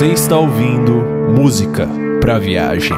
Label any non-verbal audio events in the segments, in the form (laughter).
Você está ouvindo música para viagem.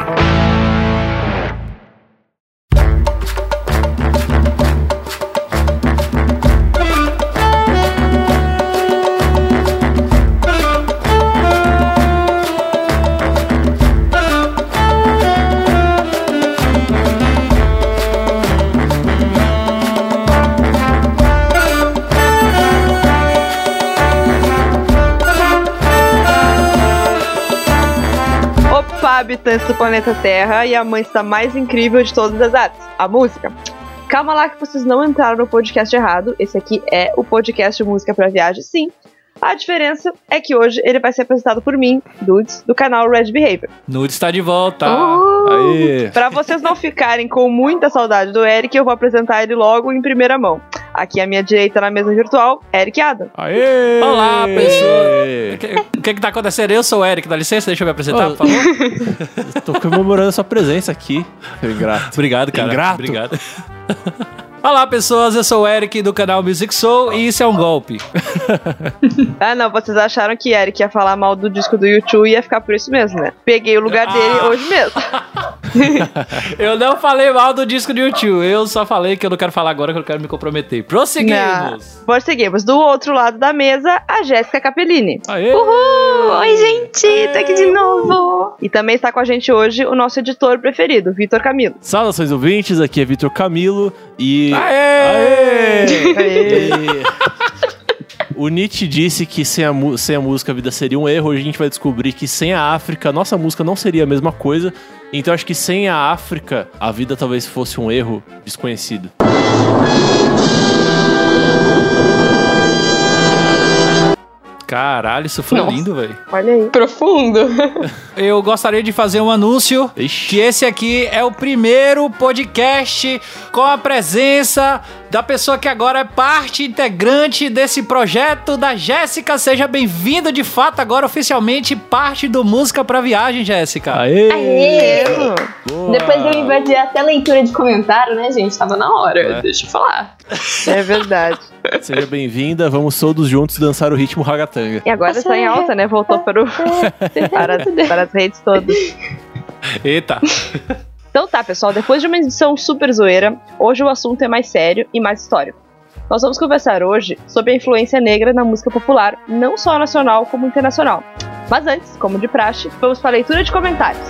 Habitantes do planeta Terra e a amante mais incrível de todas as artes, a música. Calma lá que vocês não entraram no podcast errado. Esse aqui é o podcast Música pra Viagem, sim. A diferença é que hoje ele vai ser apresentado por mim, Dudes, do canal Red Behavior. Nude está de volta. Uh! Pra vocês não ficarem com muita saudade do Eric, eu vou apresentar ele logo em primeira mão. Aqui à minha direita, na mesa virtual, Eric Adam. Aê! Olá, pessoa. O que, o que que tá acontecendo? Eu sou o Eric, dá licença, deixa eu me apresentar, Ô. por favor. (laughs) Tô comemorando sua presença aqui. Ingrato. Obrigado, cara. Ingrato. Obrigado. (laughs) Olá, pessoas, eu sou o Eric do canal Music Soul e isso é um golpe. (laughs) Ah, não, vocês acharam que Eric ia falar mal do disco do YouTube e ia ficar por isso mesmo, né? Peguei o lugar dele Ah. hoje mesmo. (laughs) Eu não falei mal do disco do YouTube, eu só falei que eu não quero falar agora que eu quero me comprometer. Prosseguimos. Prosseguimos. Do outro lado da mesa, a Jéssica Capellini. Aê! Uhul! Oi, gente! Tô aqui de novo! E também está com a gente hoje o nosso editor preferido, Vitor Camilo. Saudações ouvintes, aqui é Vitor Camilo e. Aê! Aê! O Nietzsche disse que sem a, sem a música a vida seria um erro. Hoje a gente vai descobrir que sem a África, nossa música não seria a mesma coisa. Então acho que sem a África, a vida talvez fosse um erro desconhecido. Caralho, isso foi Nossa. lindo, velho. Olha aí. Profundo. (laughs) Eu gostaria de fazer um anúncio Ixi. que esse aqui é o primeiro podcast com a presença da pessoa que agora é parte integrante desse projeto da Jéssica. Seja bem-vinda de fato agora oficialmente parte do Música pra Viagem, Jéssica. Aê! Aê! Boa! Depois eu invadir até leitura de comentário, né, gente? Tava na hora, É. deixa eu falar. É verdade. Seja bem-vinda, vamos todos juntos dançar o ritmo ragatanga. E agora está em alta, né? Voltou para, o, (laughs) para, as- para as redes todas. Eita. Então tá, pessoal, depois de uma edição super zoeira, hoje o assunto é mais sério e mais histórico. Nós vamos conversar hoje sobre a influência negra na música popular, não só nacional como internacional. Mas antes, como de praxe, vamos para a leitura de comentários.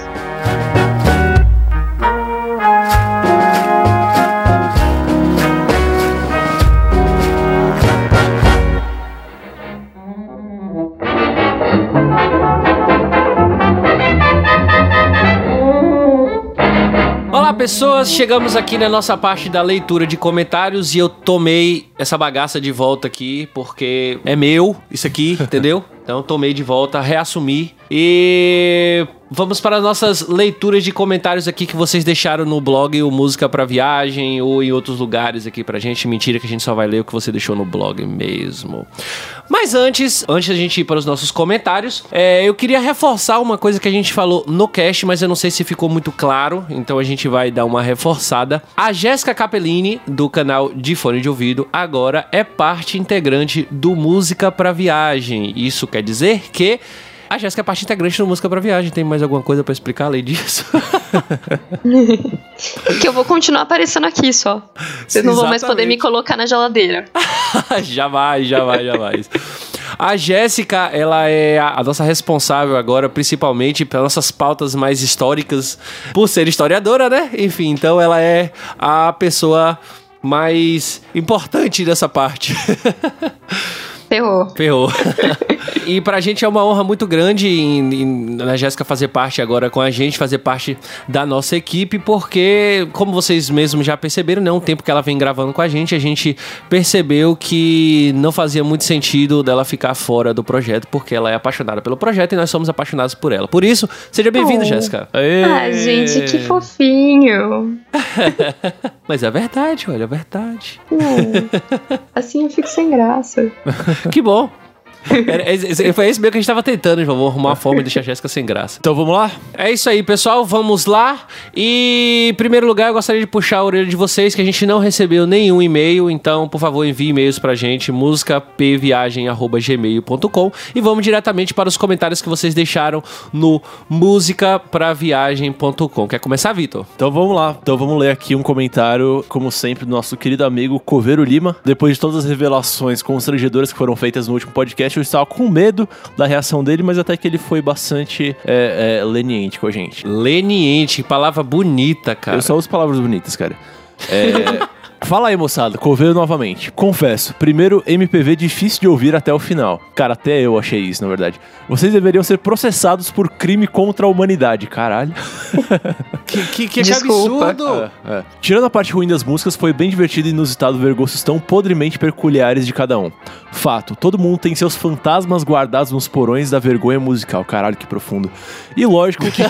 Pessoas! Chegamos aqui na nossa parte da leitura de comentários e eu tomei essa bagaça de volta aqui porque é meu isso aqui, (laughs) entendeu? Então tomei de volta, reassumi e vamos para as nossas leituras de comentários aqui que vocês deixaram no blog o Música pra Viagem ou em outros lugares aqui pra gente. Mentira que a gente só vai ler o que você deixou no blog mesmo. Mas antes, antes da gente ir para os nossos comentários, é, eu queria reforçar uma coisa que a gente falou no cast, mas eu não sei se ficou muito claro, então a gente vai dar uma reforçada. A Jéssica Capellini, do canal de Fone de Ouvido, agora é parte integrante do Música pra Viagem. Isso quer dizer que a Jéssica é parte integrante do Música pra Viagem. Tem mais alguma coisa pra explicar além disso? (laughs) Que eu vou continuar aparecendo aqui só. Vocês não vão mais poder me colocar na geladeira. (laughs) jamais, jamais, jamais. A Jéssica, ela é a, a nossa responsável agora, principalmente pelas nossas pautas mais históricas, por ser historiadora, né? Enfim, então ela é a pessoa mais importante dessa parte. (laughs) Ferrou. Ferrou. (laughs) e pra gente é uma honra muito grande em, em, na Jéssica fazer parte agora com a gente, fazer parte da nossa equipe, porque, como vocês mesmos já perceberam, né, um tempo que ela vem gravando com a gente, a gente percebeu que não fazia muito sentido dela ficar fora do projeto, porque ela é apaixonada pelo projeto e nós somos apaixonados por ela. Por isso, seja bem-vinda, Oh. Jéssica. Aê! Ah, gente, que fofinho. (laughs) Mas é verdade, olha, é verdade. Hum, assim eu fico sem graça. (laughs) Que bom. Era- esse- esse- foi isso mesmo que a gente tava tentando, João. Vamos arrumar uma forma de deixar a Jéssica sem graça. Então vamos lá? É isso aí, pessoal. Vamos lá. E, em primeiro lugar, eu gostaria de puxar a orelha de vocês, que a gente não recebeu nenhum e-mail. Então, por favor, envie e-mails pra gente, musicapviagem.gmail.com e vamos diretamente para os comentários que vocês deixaram no musicapraviagem.com. Quer começar, Vitor? Então vamos lá. Então vamos ler aqui um comentário, como sempre, do nosso querido amigo Coveiro Lima. Depois de todas as revelações constrangedoras que foram feitas no último podcast, eu estava com medo da reação dele, mas até que ele foi bastante é, é, leniente com a gente. Leniente, que palavra bonita, cara. Eu só uso palavras bonitas, cara. É, (laughs) Fala aí, moçada. Coveiro novamente. Confesso, primeiro MPV difícil de ouvir até o final. Cara, até eu achei isso, na verdade. Vocês deveriam ser processados por crime contra a humanidade, caralho. (laughs) Que, que, que absurdo! É, é. Tirando a parte ruim das músicas, foi bem divertido e inusitado ver gostos tão podremente peculiares de cada um. Fato, todo mundo tem seus fantasmas guardados nos porões da vergonha musical. Caralho, que profundo. E lógico que.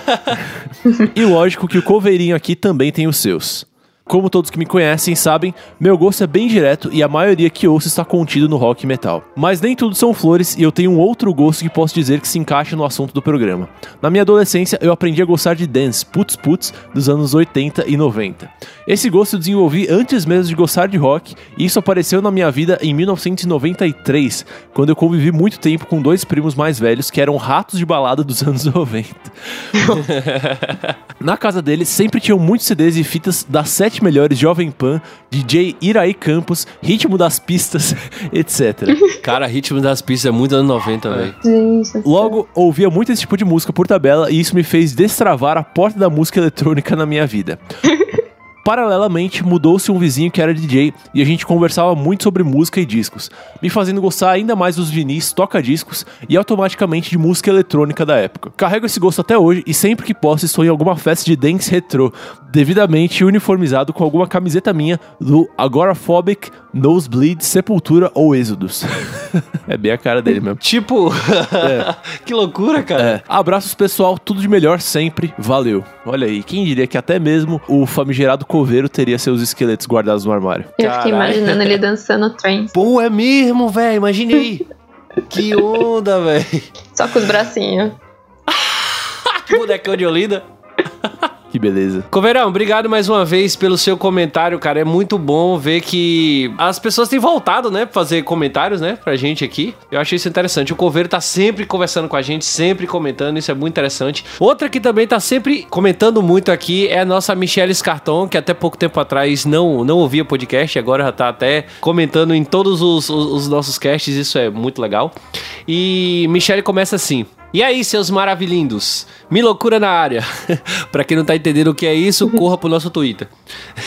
(laughs) (laughs) e lógico que o coveirinho aqui também tem os seus. Como todos que me conhecem sabem, meu gosto é bem direto e a maioria que ouço está contido no rock e metal. Mas nem tudo são flores e eu tenho um outro gosto que posso dizer que se encaixa no assunto do programa. Na minha adolescência, eu aprendi a gostar de dance, putz putz, dos anos 80 e 90. Esse gosto eu desenvolvi antes mesmo de gostar de rock e isso apareceu na minha vida em 1993, quando eu convivi muito tempo com dois primos mais velhos que eram ratos de balada dos anos 90. (laughs) Na casa dele sempre tinham muitos CDs e fitas das sete melhores Jovem Pan, DJ Iraí Campos, Ritmo das Pistas, (laughs) etc. Cara, ritmo das pistas é muito anos 90, velho. Gente, Logo, ouvia muito esse tipo de música por tabela e isso me fez destravar a porta da música eletrônica na minha vida. (laughs) Paralelamente, mudou-se um vizinho que era DJ e a gente conversava muito sobre música e discos, me fazendo gostar ainda mais dos vinis, toca-discos e automaticamente de música eletrônica da época. Carrego esse gosto até hoje e sempre que posso estou em alguma festa de dance retrô, devidamente uniformizado com alguma camiseta minha do Agoraphobic, Nosebleed, Sepultura ou Êxodos. (laughs) é bem a cara dele mesmo. Tipo, (laughs) que loucura, cara. É. Abraços, pessoal. Tudo de melhor sempre. Valeu. Olha aí, quem diria que até mesmo o famigerado coveiro teria seus esqueletos guardados no armário. eu Caralho. fiquei imaginando ele dançando trance. Pô, é mesmo, velho. Imagine aí. que onda, velho. Só com os bracinhos. (laughs) Bonecão de Olinda. (laughs) Que beleza. Coveirão, obrigado mais uma vez pelo seu comentário, cara. É muito bom ver que as pessoas têm voltado, né, pra fazer comentários, né, pra gente aqui. Eu achei isso interessante. O Coveiro tá sempre conversando com a gente, sempre comentando, isso é muito interessante. Outra que também tá sempre comentando muito aqui é a nossa Michelle Scarton, que até pouco tempo atrás não, não ouvia podcast, agora já tá até comentando em todos os, os- os nossos casts, isso é muito legal. E Michelle começa assim. E aí, seus maravilhindos? Me loucura na área. (laughs) pra quem não tá entendendo o que é isso, corra pro nosso Twitter.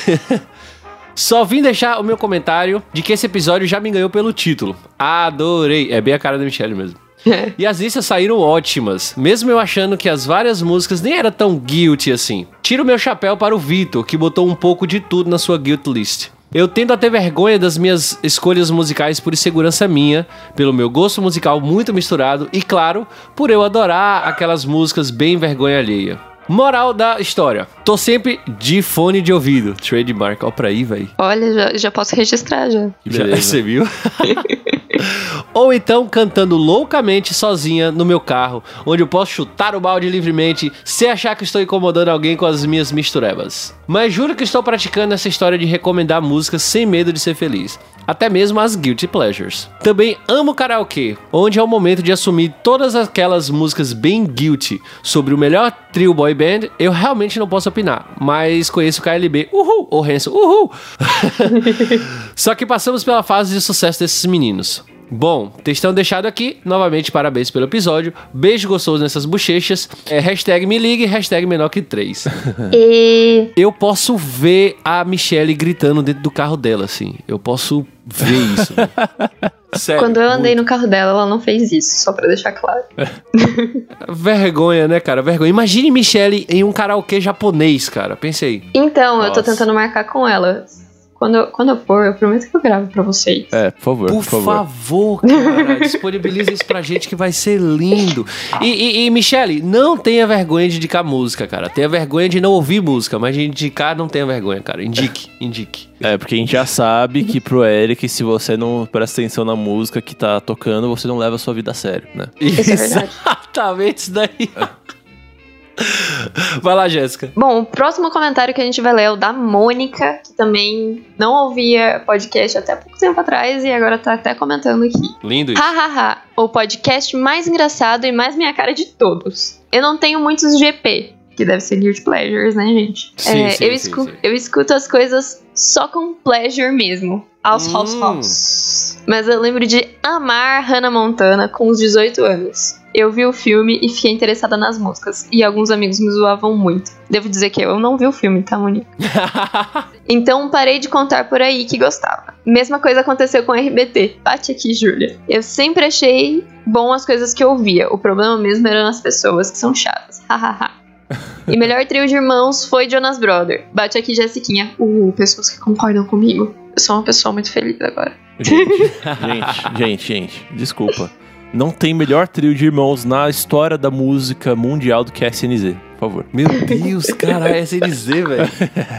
(laughs) Só vim deixar o meu comentário de que esse episódio já me ganhou pelo título. Adorei. É bem a cara da Michelle mesmo. E as listas saíram ótimas, mesmo eu achando que as várias músicas nem era tão guilty assim. Tiro meu chapéu para o Vitor, que botou um pouco de tudo na sua guilt list. Eu tendo a ter vergonha das minhas escolhas musicais por insegurança minha, pelo meu gosto musical muito misturado e, claro, por eu adorar aquelas músicas bem vergonha alheia. Moral da história: tô sempre de fone de ouvido. Trademark, ó pra aí, véi. Olha, já, já posso registrar já. Já beleza. (laughs) você viu? (laughs) Ou então cantando loucamente sozinha no meu carro, onde eu posso chutar o balde livremente sem achar que estou incomodando alguém com as minhas misturebas. Mas juro que estou praticando essa história de recomendar músicas sem medo de ser feliz. Até mesmo as guilty pleasures. Também amo karaokê, onde é o momento de assumir todas aquelas músicas bem guilty sobre o melhor trio boy band. Eu realmente não posso opinar, mas conheço o KLB, uhul, ou Hanson, uhul. (laughs) Só que passamos pela fase de sucesso desses meninos. Bom, textão deixado aqui. Novamente, parabéns pelo episódio. Beijo gostoso nessas bochechas. É, hashtag me ligue, hashtag menor que 3. (laughs) E Eu posso ver a Michelle gritando dentro do carro dela, assim. Eu posso ver isso. velho. (laughs) Sério. quando eu andei muito. no carro dela, ela não fez isso, só pra deixar claro. (laughs) Vergonha, né, cara? Vergonha. Imagine Michelle em um karaokê japonês, cara. Pensei. Então, eu tô Nossa. tentando marcar com ela. Quando eu, quando eu for, eu prometo que eu gravo pra vocês. É, por favor, Por por, favor. favor, cara, (laughs) disponibiliza isso pra gente que vai ser lindo. E, e, e, Michele, não tenha vergonha de indicar música, cara. Tenha vergonha de não ouvir música, mas de indicar não tenha vergonha, cara. Indique, indique. É, porque a gente já sabe que pro Eric, se você não presta atenção na música que tá tocando, você não leva a sua vida a sério, né? Isso é. (laughs) Exatamente isso daí. Vai lá, Jéssica. Bom, o próximo comentário que a gente vai ler é o da Mônica, que também não ouvia podcast até pouco tempo atrás e agora tá até comentando aqui. Lindo isso. Hahaha, o podcast mais engraçado e mais minha cara de todos. Eu não tenho muitos GP, que deve ser Guilty Pleasures, né, gente? Sim, É, sim, eu, sim, escu- eu escuto as coisas só com pleasure mesmo. Aos Hum. house house. Mas eu lembro de amar Hannah Montana com os 18 anos. Eu vi o filme e fiquei interessada nas músicas. E alguns amigos me zoavam muito. Devo dizer que eu não vi o filme, tá, Monique? (laughs) Então parei de contar por aí que gostava. Mesma coisa aconteceu com RBT. Bate aqui, Júlia. Eu sempre achei bom as coisas que eu ouvia. O problema mesmo eram as pessoas que são chatas. Hahaha. (laughs) e melhor trio de irmãos foi Jonas Brother. Bate aqui, Jessiquinha. Uh, pessoas que concordam comigo. Eu sou uma pessoa muito feliz agora. Gente, gente, (laughs) gente, gente, desculpa. Não tem melhor trio de irmãos na história da música mundial do que a SNZ, por favor. Meu Deus, cara, é SNZ, velho.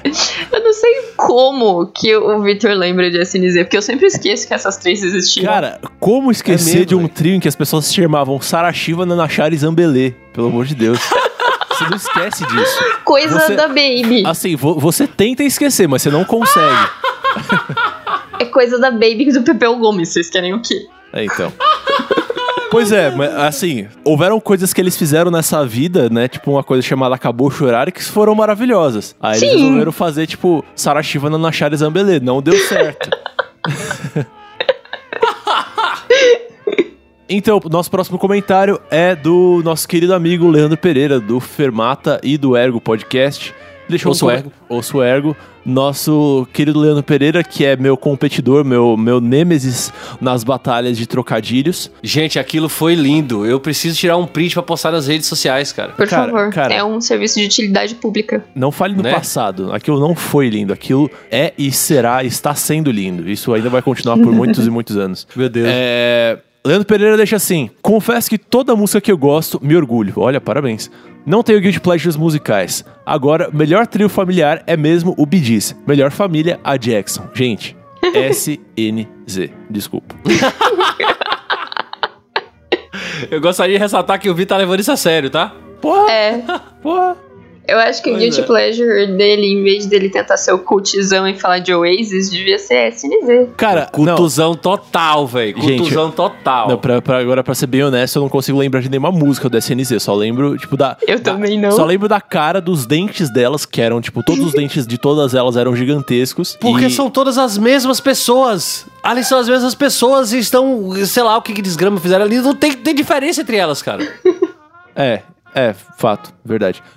(laughs) Eu não sei como que o Victor lembra de SNZ, porque eu sempre esqueço que essas três existiam. Cara, como esquecer É mesmo, de um velho. trio em que as pessoas se chamavam Sara Shiva, Nanachara e Zambelê? Pelo amor de Deus. Você não esquece disso. Coisa você- da Baby. Assim, vo- você tenta esquecer, mas você não consegue. É coisa da Baby do Pepeu Gomes. Vocês querem o quê? É, então. Pois é, mas assim, houveram coisas que eles fizeram nessa vida, né? Tipo, uma coisa chamada Acabou Chorar, que foram maravilhosas. Aí eles Sim. resolveram fazer, tipo, Sara Shiva na Nachara e Zambelê. Não deu certo. (laughs) Então, o nosso próximo comentário é do nosso querido amigo Leandro Pereira, do Fermata e do Ergo Podcast. Deixou Ouço um Ergo. Ouço Ergo. Nosso querido Leandro Pereira, que é meu competidor, meu, meu nêmesis nas batalhas de trocadilhos. Gente, aquilo foi lindo. Eu preciso tirar um print pra postar nas redes sociais, cara. Por Cara, favor. cara. É um serviço de utilidade pública. Não fale no Né? passado. Aquilo não foi lindo. Aquilo é e será, está sendo lindo. Isso ainda vai continuar por muitos e muitos anos. Meu Deus. É, Leandro Pereira deixa assim: confesso que toda música que eu gosto me orgulho. Olha, parabéns. Não tenho guilty pleasures musicais. Agora, melhor trio familiar é mesmo o Gees. Melhor família, a Jackson. Gente, (laughs) SNZ. Desculpa. Eu gostaria de ressaltar que o Vi tá levando isso a sério, tá? Porra, É. porra. Eu acho que o Pois Guilty é. Pleasure dele, em vez dele tentar ser o cultizão e falar de Oasis, devia ser SNZ. Cara, não. Cultuzão total, velho. Gente, Cultuzão total. Não, pra, pra- agora, pra ser bem honesto, eu não consigo lembrar de nenhuma música do SNZ. Só lembro, tipo, da. Eu da- também não. Só lembro da cara dos dentes delas, que eram, tipo, todos os (laughs) dentes de todas elas eram gigantescos. Porque e- são todas as mesmas pessoas. Ali são as mesmas pessoas e estão, sei lá, o que que desgrama fizeram ali. Não tem, tem diferença entre elas, cara. (laughs) É, é, fato, verdade. (laughs)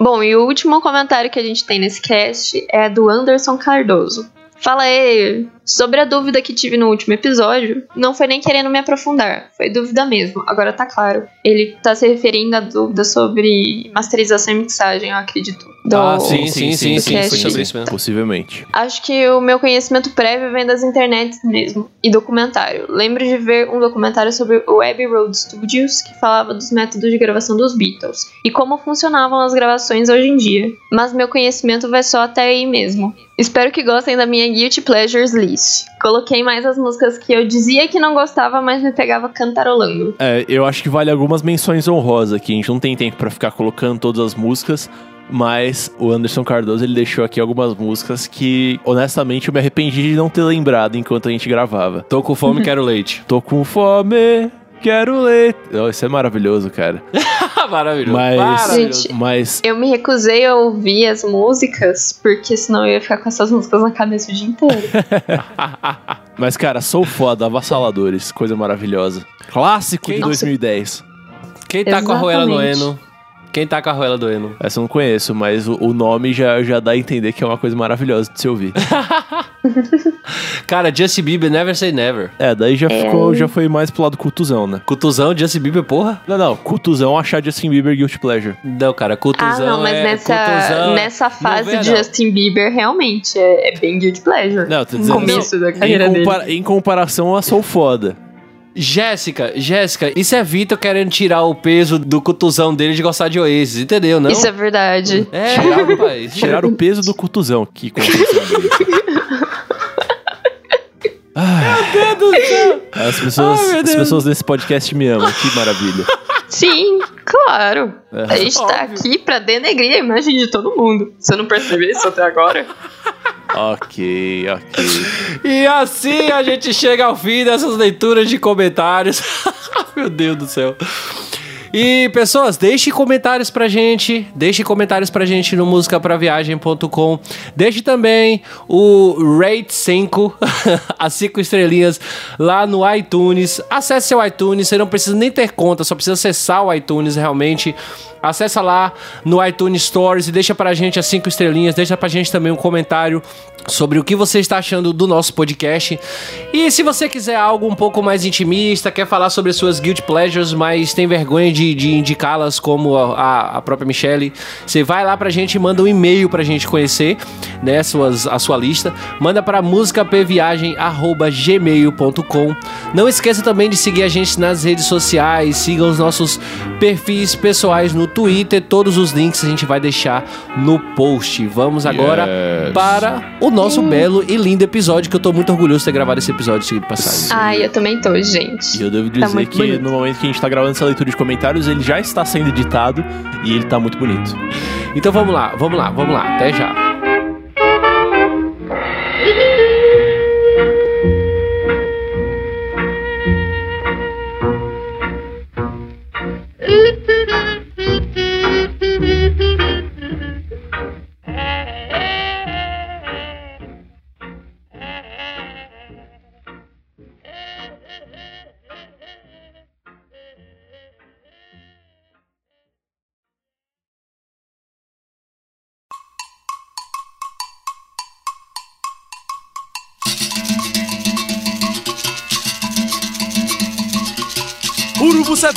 Bom, e o último comentário que a gente tem nesse cast é do Anderson Cardoso. Fala aí, sobre a dúvida que tive no último episódio, não foi nem querendo me aprofundar, foi dúvida mesmo, agora tá claro. Ele tá se referindo à dúvida sobre masterização e mixagem, eu acredito. do- Ah, sim, sim, sim, do sim, foi sobre isso mesmo. Possivelmente. Acho que o meu conhecimento prévio vem das internets mesmo. E documentário. Lembro de ver um documentário sobre o Abbey Road Studios que falava dos métodos de gravação dos Beatles e como funcionavam as gravações hoje em dia. Mas meu conhecimento vai só até aí mesmo. Espero que gostem da minha Guilty Pleasures list. Coloquei mais as músicas que eu dizia que não gostava, mas me pegava cantarolando. É, eu acho que vale algumas menções honrosas aqui. A gente não tem tempo pra ficar colocando todas as músicas. Mas o Anderson Cardoso ele deixou aqui algumas músicas que, honestamente, eu me arrependi de não ter lembrado enquanto a gente gravava. Tô com fome, quero leite. Tô com fome, quero ler. Oh, isso é maravilhoso, cara. (laughs) Maravilhoso. Mas, Maravilhoso. Gente, mas Eu me recusei a ouvir as músicas, porque senão eu ia ficar com essas músicas na cabeça o dia inteiro. (laughs) Mas, cara, sou foda, avassaladores, coisa maravilhosa. Clássico de Quem- 2010. Quem tá com a Ruela no Exatamente. Eno? Quem tá com a Ruela do Eno? Essa eu não conheço, mas o, o nome já, já dá a entender que é uma coisa maravilhosa de se ouvir. (laughs) Cara, Justin Bieber, Never Say Never. É, daí já ficou, já foi mais pro lado cultuzão, né? Cutuzão, Justin Bieber, porra? Não, não, cultuzão achar Justin Bieber Guilty Pleasure. Não, cara, ah, cutuzão não, mas é... nessa, cutuzão nessa fase vê, de não. Justin Bieber, realmente, é, é bem guilty pleasure. Não, tô no dizendo- começo da Em, carreira dele. compara- em comparação a Sou Foda. Jéssica, Jéssica, isso é Vitor querendo tirar o peso do cutuzão dele de gostar de Oasis, entendeu, não? Isso é verdade. É, rapaz. (laughs) Tirar o peso do cutuzão. Que. Meu Deus do céu. As pessoas, Ai, as pessoas desse podcast me amam. Que maravilha. Sim, claro. É. A gente tá Óbvio. aqui pra denegrir a imagem de todo mundo. Você não percebeu isso até agora? Ok, ok. E assim a gente chega ao fim dessas leituras de comentários. (laughs) Meu Deus do céu. E pessoas, deixe comentários pra gente, deixe comentários pra gente no musicapraviagem.com. Deixe também o Rate 5, (laughs) as 5 estrelinhas lá no iTunes. Acesse seu iTunes, você não precisa nem ter conta, só precisa acessar o iTunes realmente. Acessa lá no iTunes Stories e deixa pra gente as 5 estrelinhas, deixa pra gente também um comentário sobre o que você está achando do nosso podcast. E se você quiser algo um pouco mais intimista, quer falar sobre suas guilt pleasures, mas tem vergonha de, de indicá-las como a, a- a própria Michelle, você vai lá pra gente e manda um e-mail pra gente conhecer, né, suas, a sua lista. Manda para musicapviagem@gmail.com. Não esqueça também de seguir a gente nas redes sociais, siga os nossos perfis pessoais no Twitter, todos os links a gente vai deixar no post. Vamos agora Yes. para o nosso belo e lindo episódio, que eu tô muito orgulhoso de ter gravado esse episódio seguido de passagem. Ai, eu também tô, E gente. eu devo Tá dizer muito que bonito. no momento que a gente tá gravando essa leitura de comentários, ele já está sendo editado e ele tá muito bonito. Então vamos lá, vamos lá, vamos lá, até já.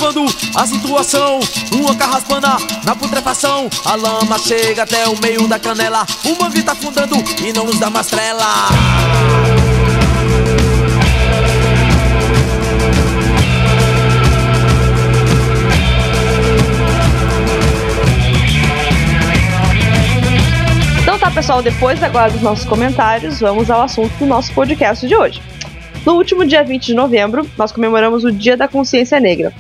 Cevando a situação, uma carraspana na putrefação. A lama chega até o meio da canela. O mangue tá afundando e não nos dá mais trela. Então tá, pessoal, depois agora dos nossos comentários, vamos ao assunto do nosso podcast de hoje. No último dia 20 de novembro, nós comemoramos o Dia da Consciência Negra.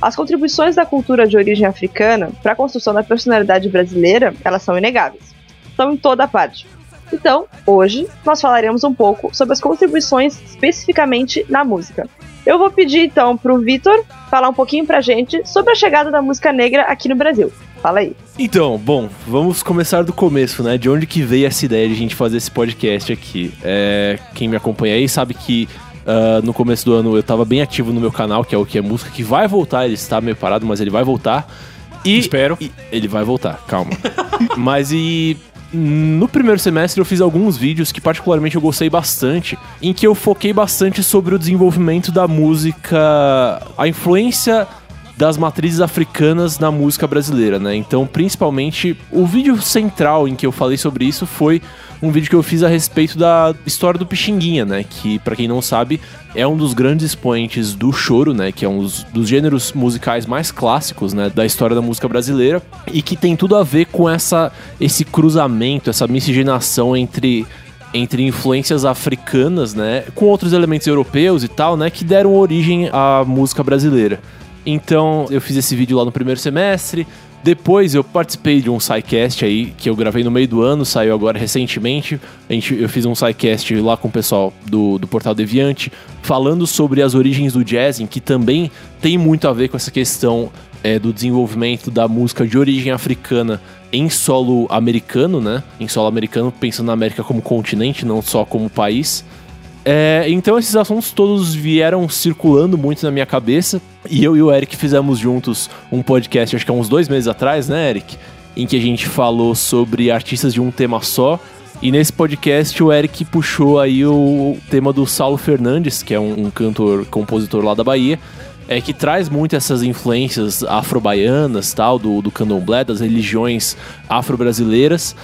As contribuições da cultura de origem africana para a construção da personalidade brasileira, elas são inegáveis. Estão em toda parte. Então, hoje, nós falaremos um pouco sobre as contribuições especificamente na música. Eu vou pedir então pro Vitor falar um pouquinho pra gente sobre a chegada da música negra aqui no Brasil. Fala aí. Então, bom, vamos começar do começo, né? De onde que veio essa ideia de a gente fazer esse podcast aqui? É, quem me acompanha aí sabe que ah, no começo do ano eu tava bem ativo no meu canal, que é o que é música, que vai voltar, ele está meio parado, mas ele vai voltar. E, Espero. e- ele vai voltar, calma. (laughs) mas e no primeiro semestre eu fiz alguns vídeos que particularmente eu gostei bastante, em que eu foquei bastante sobre o desenvolvimento da música, a influência das matrizes africanas na música brasileira, né? Então, principalmente, o vídeo central em que eu falei sobre isso foi um vídeo que eu fiz a respeito da história do Pixinguinha, né? Que, pra quem não sabe, é um dos grandes expoentes do choro, né? Que é um dos, dos gêneros musicais mais clássicos, né? Da história da música brasileira e que tem tudo a ver com essa, esse cruzamento, essa miscigenação entre entre influências africanas, né, com outros elementos europeus e tal, né, que deram origem à música brasileira. Então eu fiz esse vídeo lá no primeiro semestre. Depois eu participei de um SciCast aí, que eu gravei no meio do ano, saiu agora recentemente. A gente, eu fiz um SciCast lá com o pessoal do, do Portal Deviante, falando sobre as origens do jazzing, que também tem muito a ver com essa questão é, do desenvolvimento da música de origem africana em solo americano, né? Em solo americano, pensando na América como continente, não só como país. É, então esses assuntos todos vieram circulando muito na minha cabeça. E eu e o Eric fizemos juntos um podcast, acho que há uns dois meses atrás, né, Eric? Em que a gente falou sobre artistas de um tema só. E nesse podcast o Eric puxou aí o tema do Saulo Fernandes, que é um, um cantor, compositor lá da Bahia, é que traz muito essas influências afro-baianas, tal, do, do candomblé, das religiões afro-brasileiras.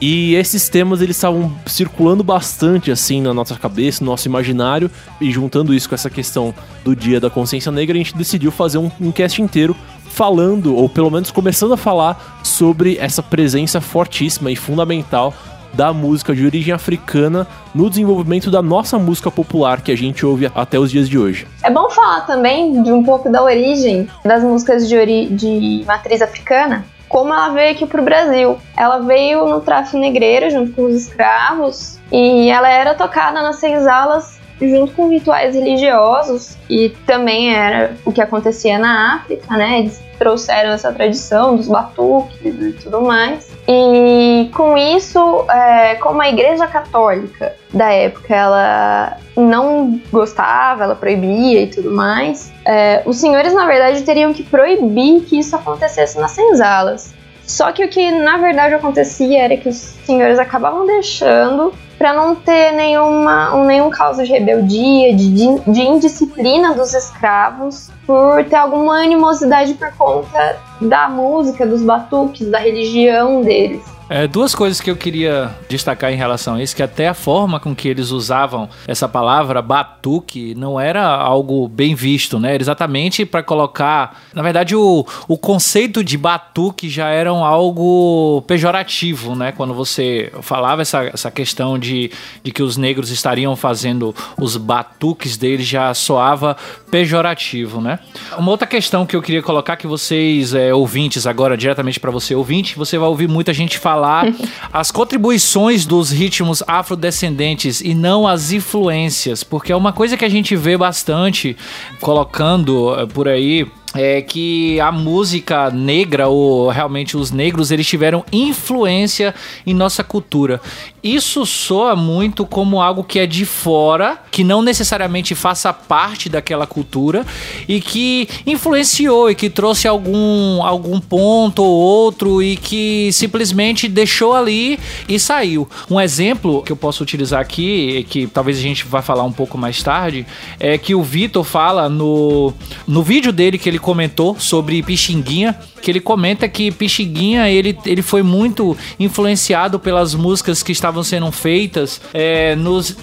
E esses temas eles estavam circulando bastante assim na nossa cabeça, no nosso imaginário, e juntando isso com essa questão do Dia da Consciência Negra, a gente decidiu fazer um, um cast inteiro falando, ou pelo menos começando a falar, sobre essa presença fortíssima e fundamental da música de origem africana no desenvolvimento da nossa música popular que a gente ouve até os dias de hoje. É bom falar também de um pouco da origem das músicas de, ori de matriz africana, como ela veio aqui para o Brasil. Ela veio no tráfico negreiro junto com os escravos e ela era tocada nas senzalas junto com rituais religiosos e também era o que acontecia na África, né? Eles trouxeram essa tradição dos batuques e tudo mais. E com isso, é, como a Igreja Católica da época ela não gostava, ela proibia e tudo mais, é, os senhores na verdade teriam que proibir que isso acontecesse nas senzalas. Só que o que na verdade acontecia era que os senhores acabavam deixando para não ter nenhuma, nenhum causa de rebeldia, de, de indisciplina dos escravos, por ter alguma animosidade por conta da música, dos batuques, da religião deles. É, duas coisas que eu queria destacar em relação a isso, que até a forma com que eles usavam essa palavra batuque não era algo bem visto, né? Era exatamente para colocar. Na verdade, o, o conceito de batuque já era algo pejorativo, né? Quando você falava essa, essa questão de, de que os negros estariam fazendo os batuques deles, já soava pejorativo, né? Uma outra questão que eu queria colocar que vocês, é, ouvintes, agora diretamente para você ouvinte, você vai ouvir muita gente falar falar as contribuições dos ritmos afrodescendentes e não as influências, porque é uma coisa que a gente vê bastante colocando eh, por aí é que a música negra ou realmente os negros eles tiveram influência em nossa cultura. Isso soa muito como algo que é de fora, que não necessariamente faça parte daquela cultura e que influenciou e que trouxe algum algum ponto ou outro e que simplesmente deixou ali e saiu. Um exemplo que eu posso utilizar aqui, que talvez a gente vá falar um pouco mais tarde, é que o Vitor fala no, no vídeo dele que ele comentou sobre Pixinguinha, que ele comenta que Pixinguinha ele, ele foi muito influenciado pelas músicas que estavam sendo feitas é, nos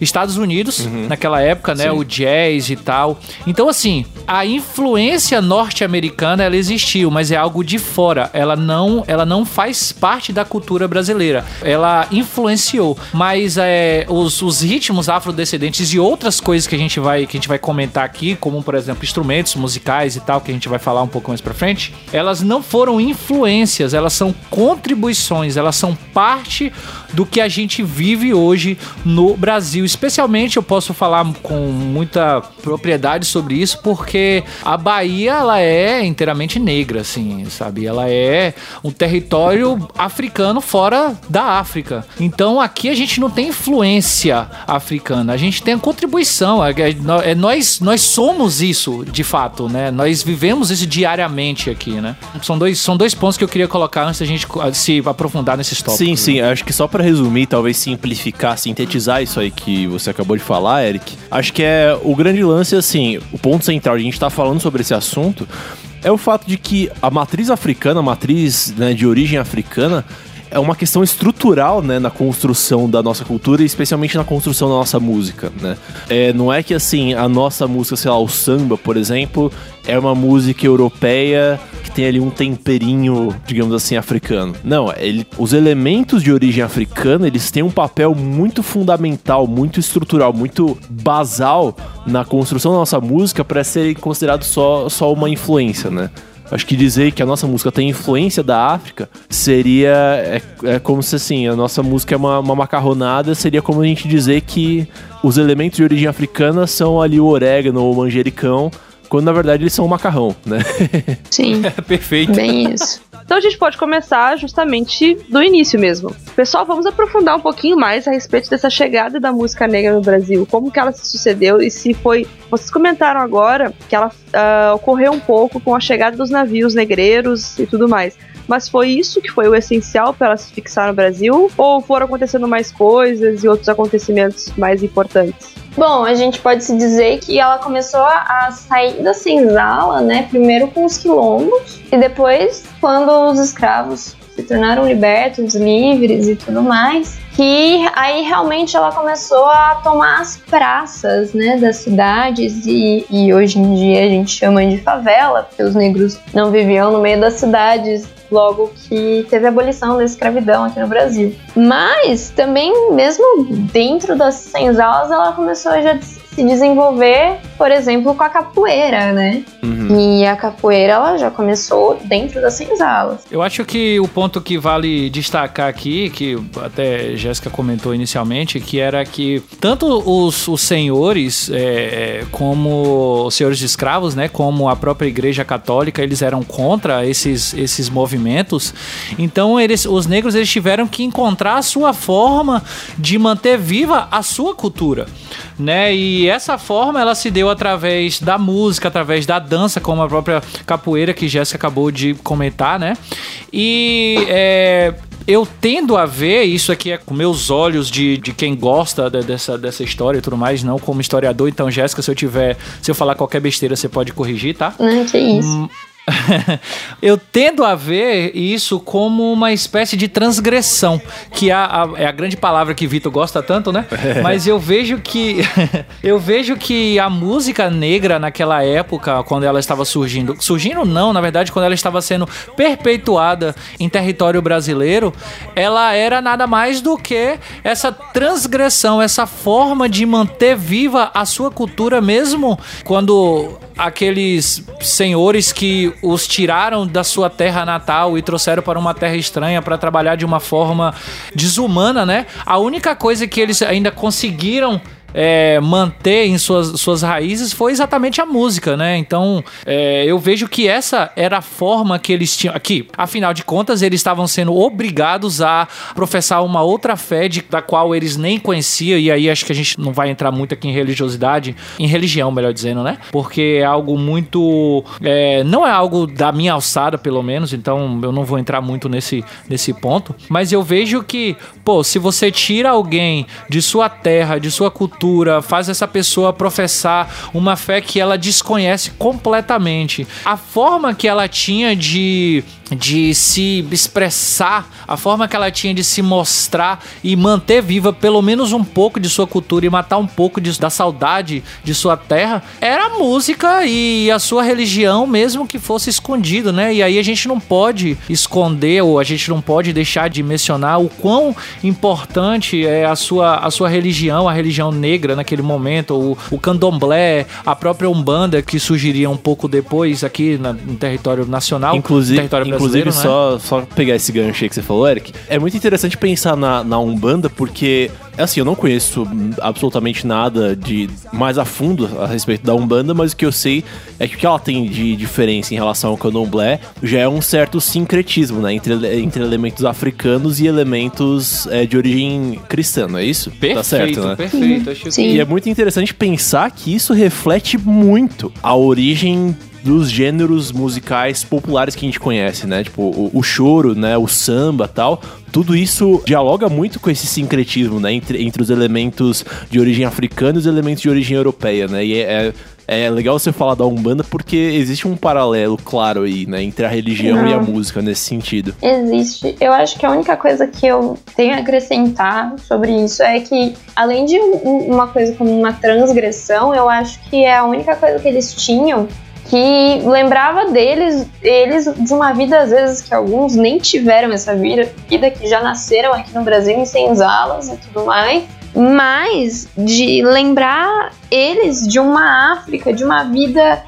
Estados Unidos, uhum. naquela época, né? Sim. O jazz e tal. Então, assim, a influência norte-americana, ela existiu, mas é algo de fora. Ela não, ela não faz parte da cultura brasileira. Ela influenciou. Mas é, os, os ritmos afrodescendentes e outras coisas que a gente vai que a gente vai comentar aqui, como, por exemplo, instrumentos musicais e tal, que a gente vai falar um pouco mais pra frente, elas não foram influências, elas são contribuições, elas são parte do que a gente vive hoje no Brasil. Especialmente eu posso falar com muita propriedade sobre isso, porque a Bahia ela é inteiramente negra, assim, sabe? Ela é um território africano fora da África. Então aqui a gente não tem influência africana, a gente tem a contribuição. É, é, é nós, nós somos isso de fato, né? Nós vivemos isso diariamente aqui, né? São dois, são dois pontos que eu queria colocar antes da gente se aprofundar nesses tópicos. Sim, sim. Acho que só para resumir, talvez simplificar, sintetizar isso aí que você acabou de falar, Eric, acho que é o grande lance, assim, o ponto central, a gente tá falando sobre esse assunto, é o fato de que a matriz africana, a matriz né, de origem africana, é uma questão estrutural, né, na construção da nossa cultura e especialmente na construção da nossa música, né? É, não é que assim a nossa música, sei lá, o samba, por exemplo, é uma música europeia tem ali um temperinho, digamos assim, africano. Não, ele, os elementos de origem africana, eles têm um papel muito fundamental, muito estrutural, muito basal na construção da nossa música para serem considerados só, só uma influência, né? Acho que dizer que a nossa música tem influência da África seria. É, é como se assim, a nossa música é uma, uma, macarronada, seria como a gente dizer que os elementos de origem africana são ali o orégano ou o manjericão, quando na verdade eles são o macarrão, né? Sim. (laughs) É perfeito. Bem isso. Então a gente pode começar justamente do início mesmo. Pessoal, vamos aprofundar um pouquinho mais a respeito dessa chegada da música negra no Brasil, como que ela se sucedeu e se foi. Vocês comentaram agora que ela uh, ocorreu um pouco com a chegada dos navios negreiros e tudo mais. Mas foi isso que foi o essencial para ela se fixar no Brasil? Ou foram acontecendo mais coisas e outros acontecimentos mais importantes? Bom, a gente pode se dizer que ela começou a sair da senzala, né? Primeiro com os quilombos e depois quando os escravos se tornaram libertos, livres e tudo mais, que aí realmente ela começou a tomar as praças, né, das cidades e, e hoje em dia a gente chama de favela, porque os negros não viviam no meio das cidades logo que teve a abolição da escravidão aqui no Brasil. Mas também, mesmo dentro das senzalas, ela começou a já se desenvolver, por exemplo, com a capoeira, né? Uhum. E a capoeira ela já começou dentro das senzalas. Eu acho que o ponto que vale destacar aqui, que até Jéssica comentou inicialmente, que era que tanto os, os senhores, é, é como os senhores de escravos, né, como a própria Igreja Católica, eles eram contra esses, esses movimentos. Então, eles, os negros eles tiveram que encontrar a sua forma de manter viva a sua cultura, né? E e essa forma ela se deu através da música, através da dança, como a própria capoeira que Jéssica acabou de comentar, né? E é, eu tendo a ver, isso aqui é com meus olhos de, de quem gosta de, dessa, dessa história e tudo mais, não como historiador. Então, Jéssica, se eu tiver, se eu falar qualquer besteira, você pode corrigir, tá? Não, que isso. Hum, (laughs) eu tendo a ver isso como uma espécie de transgressão, que é a, é a grande palavra que Vitor gosta tanto, né? Mas eu vejo que (laughs) eu vejo que a música negra naquela época, quando ela estava surgindo, surgindo não, na verdade, quando ela estava sendo perpetuada em território brasileiro, ela era nada mais do que essa transgressão, essa forma de manter viva a sua cultura mesmo quando aqueles senhores que os tiraram da sua terra natal e trouxeram para uma terra estranha para trabalhar de uma forma desumana, né? A única coisa que eles ainda conseguiram é, manter em suas, suas raízes foi exatamente a música, né? Então é, eu vejo que essa era a forma que eles tinham. Aqui, afinal de contas, eles estavam sendo obrigados a professar uma outra fé de, da qual eles nem conheciam, e aí acho que a gente não vai entrar muito aqui em religiosidade, em religião, melhor dizendo, né? Porque é algo muito. É, não é algo da minha alçada, pelo menos, então eu não vou entrar muito nesse, nesse ponto. Mas eu vejo que, pô, se você tira alguém de sua terra, de sua cultura, cultura, faz essa pessoa professar uma fé que ela desconhece completamente. A forma que ela tinha de de se expressar, a forma que ela tinha de se mostrar e manter viva pelo menos um pouco de sua cultura e matar um pouco de, da saudade de sua terra, era a música e a sua religião, mesmo que fosse escondido, né? E aí a gente não pode esconder ou a gente não pode deixar de mencionar o quão importante é a sua, a sua religião, a religião negra naquele momento, o, o candomblé, a própria Umbanda que surgiria um pouco depois aqui na, no território nacional, inclusive, território inclusive né? só, só pegar esse gancho aí que você falou, Eric, é muito interessante pensar na, na Umbanda porque assim, eu não conheço absolutamente nada de mais a fundo a respeito da Umbanda, mas o que eu sei é que o que ela tem de diferença em relação ao candomblé já é um certo sincretismo, né? Entre, entre elementos africanos e elementos é, de origem cristã, não é isso? Perfeito, tá certo, né? Perfeito, acho Sim. E é muito interessante pensar que isso reflete muito a origem dos gêneros musicais populares que a gente conhece, né? Tipo, o, o choro, né? O samba tal. Tudo isso dialoga muito com esse sincretismo, né? Entre, entre os elementos de origem africana e os elementos de origem europeia, né? E é, é, é legal você falar da Umbanda porque existe um paralelo claro aí, né? Entre a religião Não. e a música nesse sentido. Existe. Eu acho que a única coisa que eu tenho a acrescentar sobre isso é que, além de uma coisa como uma transgressão, eu acho que é a única coisa que eles tinham que lembrava deles, eles de uma vida às vezes que alguns nem tiveram essa vida, vida que já nasceram aqui no Brasil em senzalas e tudo mais, mas de lembrar eles de uma África, de uma vida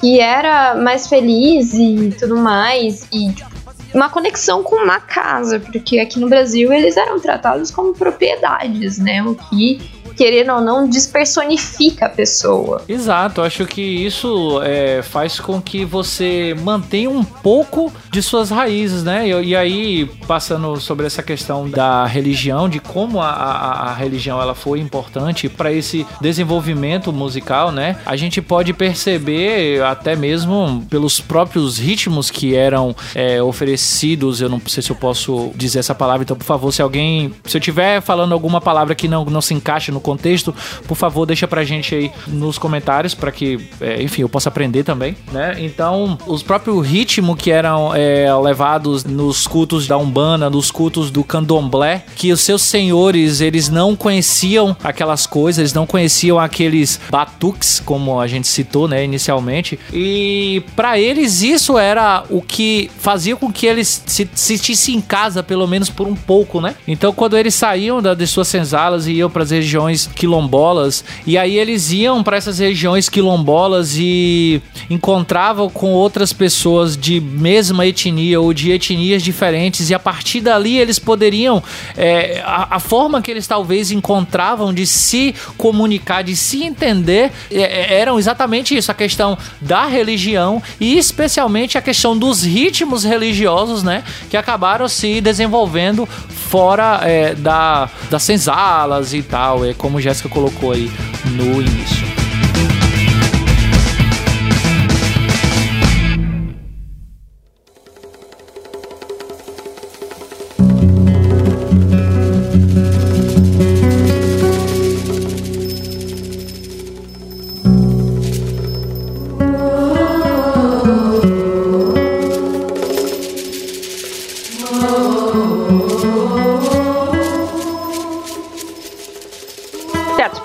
que era mais feliz e tudo mais e tipo, uma conexão com uma casa, porque aqui no Brasil eles eram tratados como propriedades, né? O que querendo ou não, despersonifica a pessoa. Exato, acho que isso é, faz com que você mantenha um pouco de suas raízes, né? E, e aí, passando sobre essa questão da religião, de como a, a, a religião ela foi importante para esse desenvolvimento musical, né? A gente pode perceber até mesmo pelos próprios ritmos que eram é, oferecidos. Eu não sei se eu posso dizer essa palavra, então por favor, se alguém, se eu tiver falando alguma palavra que não, não se encaixe no contexto, por favor, deixa pra gente aí nos comentários para que, é, enfim, eu possa aprender também, né? Então, os próprios ritmos que eram é, levados nos cultos da Umbanda, nos cultos do Candomblé, que os seus senhores, eles não conheciam aquelas coisas, eles não conheciam aqueles batuques, como a gente citou, né, inicialmente, e para eles isso era o que fazia com que eles se sentissem em casa, pelo menos por um pouco, né? Então, quando eles saíam da, de suas senzalas e iam para as regiões regiões quilombolas e aí eles iam para essas regiões quilombolas e encontravam com outras pessoas de mesma etnia ou de etnias diferentes e a partir dali eles poderiam é, a, a, forma que eles talvez encontravam de se comunicar, de se entender é, é eram exatamente isso, a questão da religião e especialmente a questão dos ritmos religiosos, né, que acabaram se desenvolvendo fora é, da, das senzalas e tal, é como Jéssica colocou aí no início.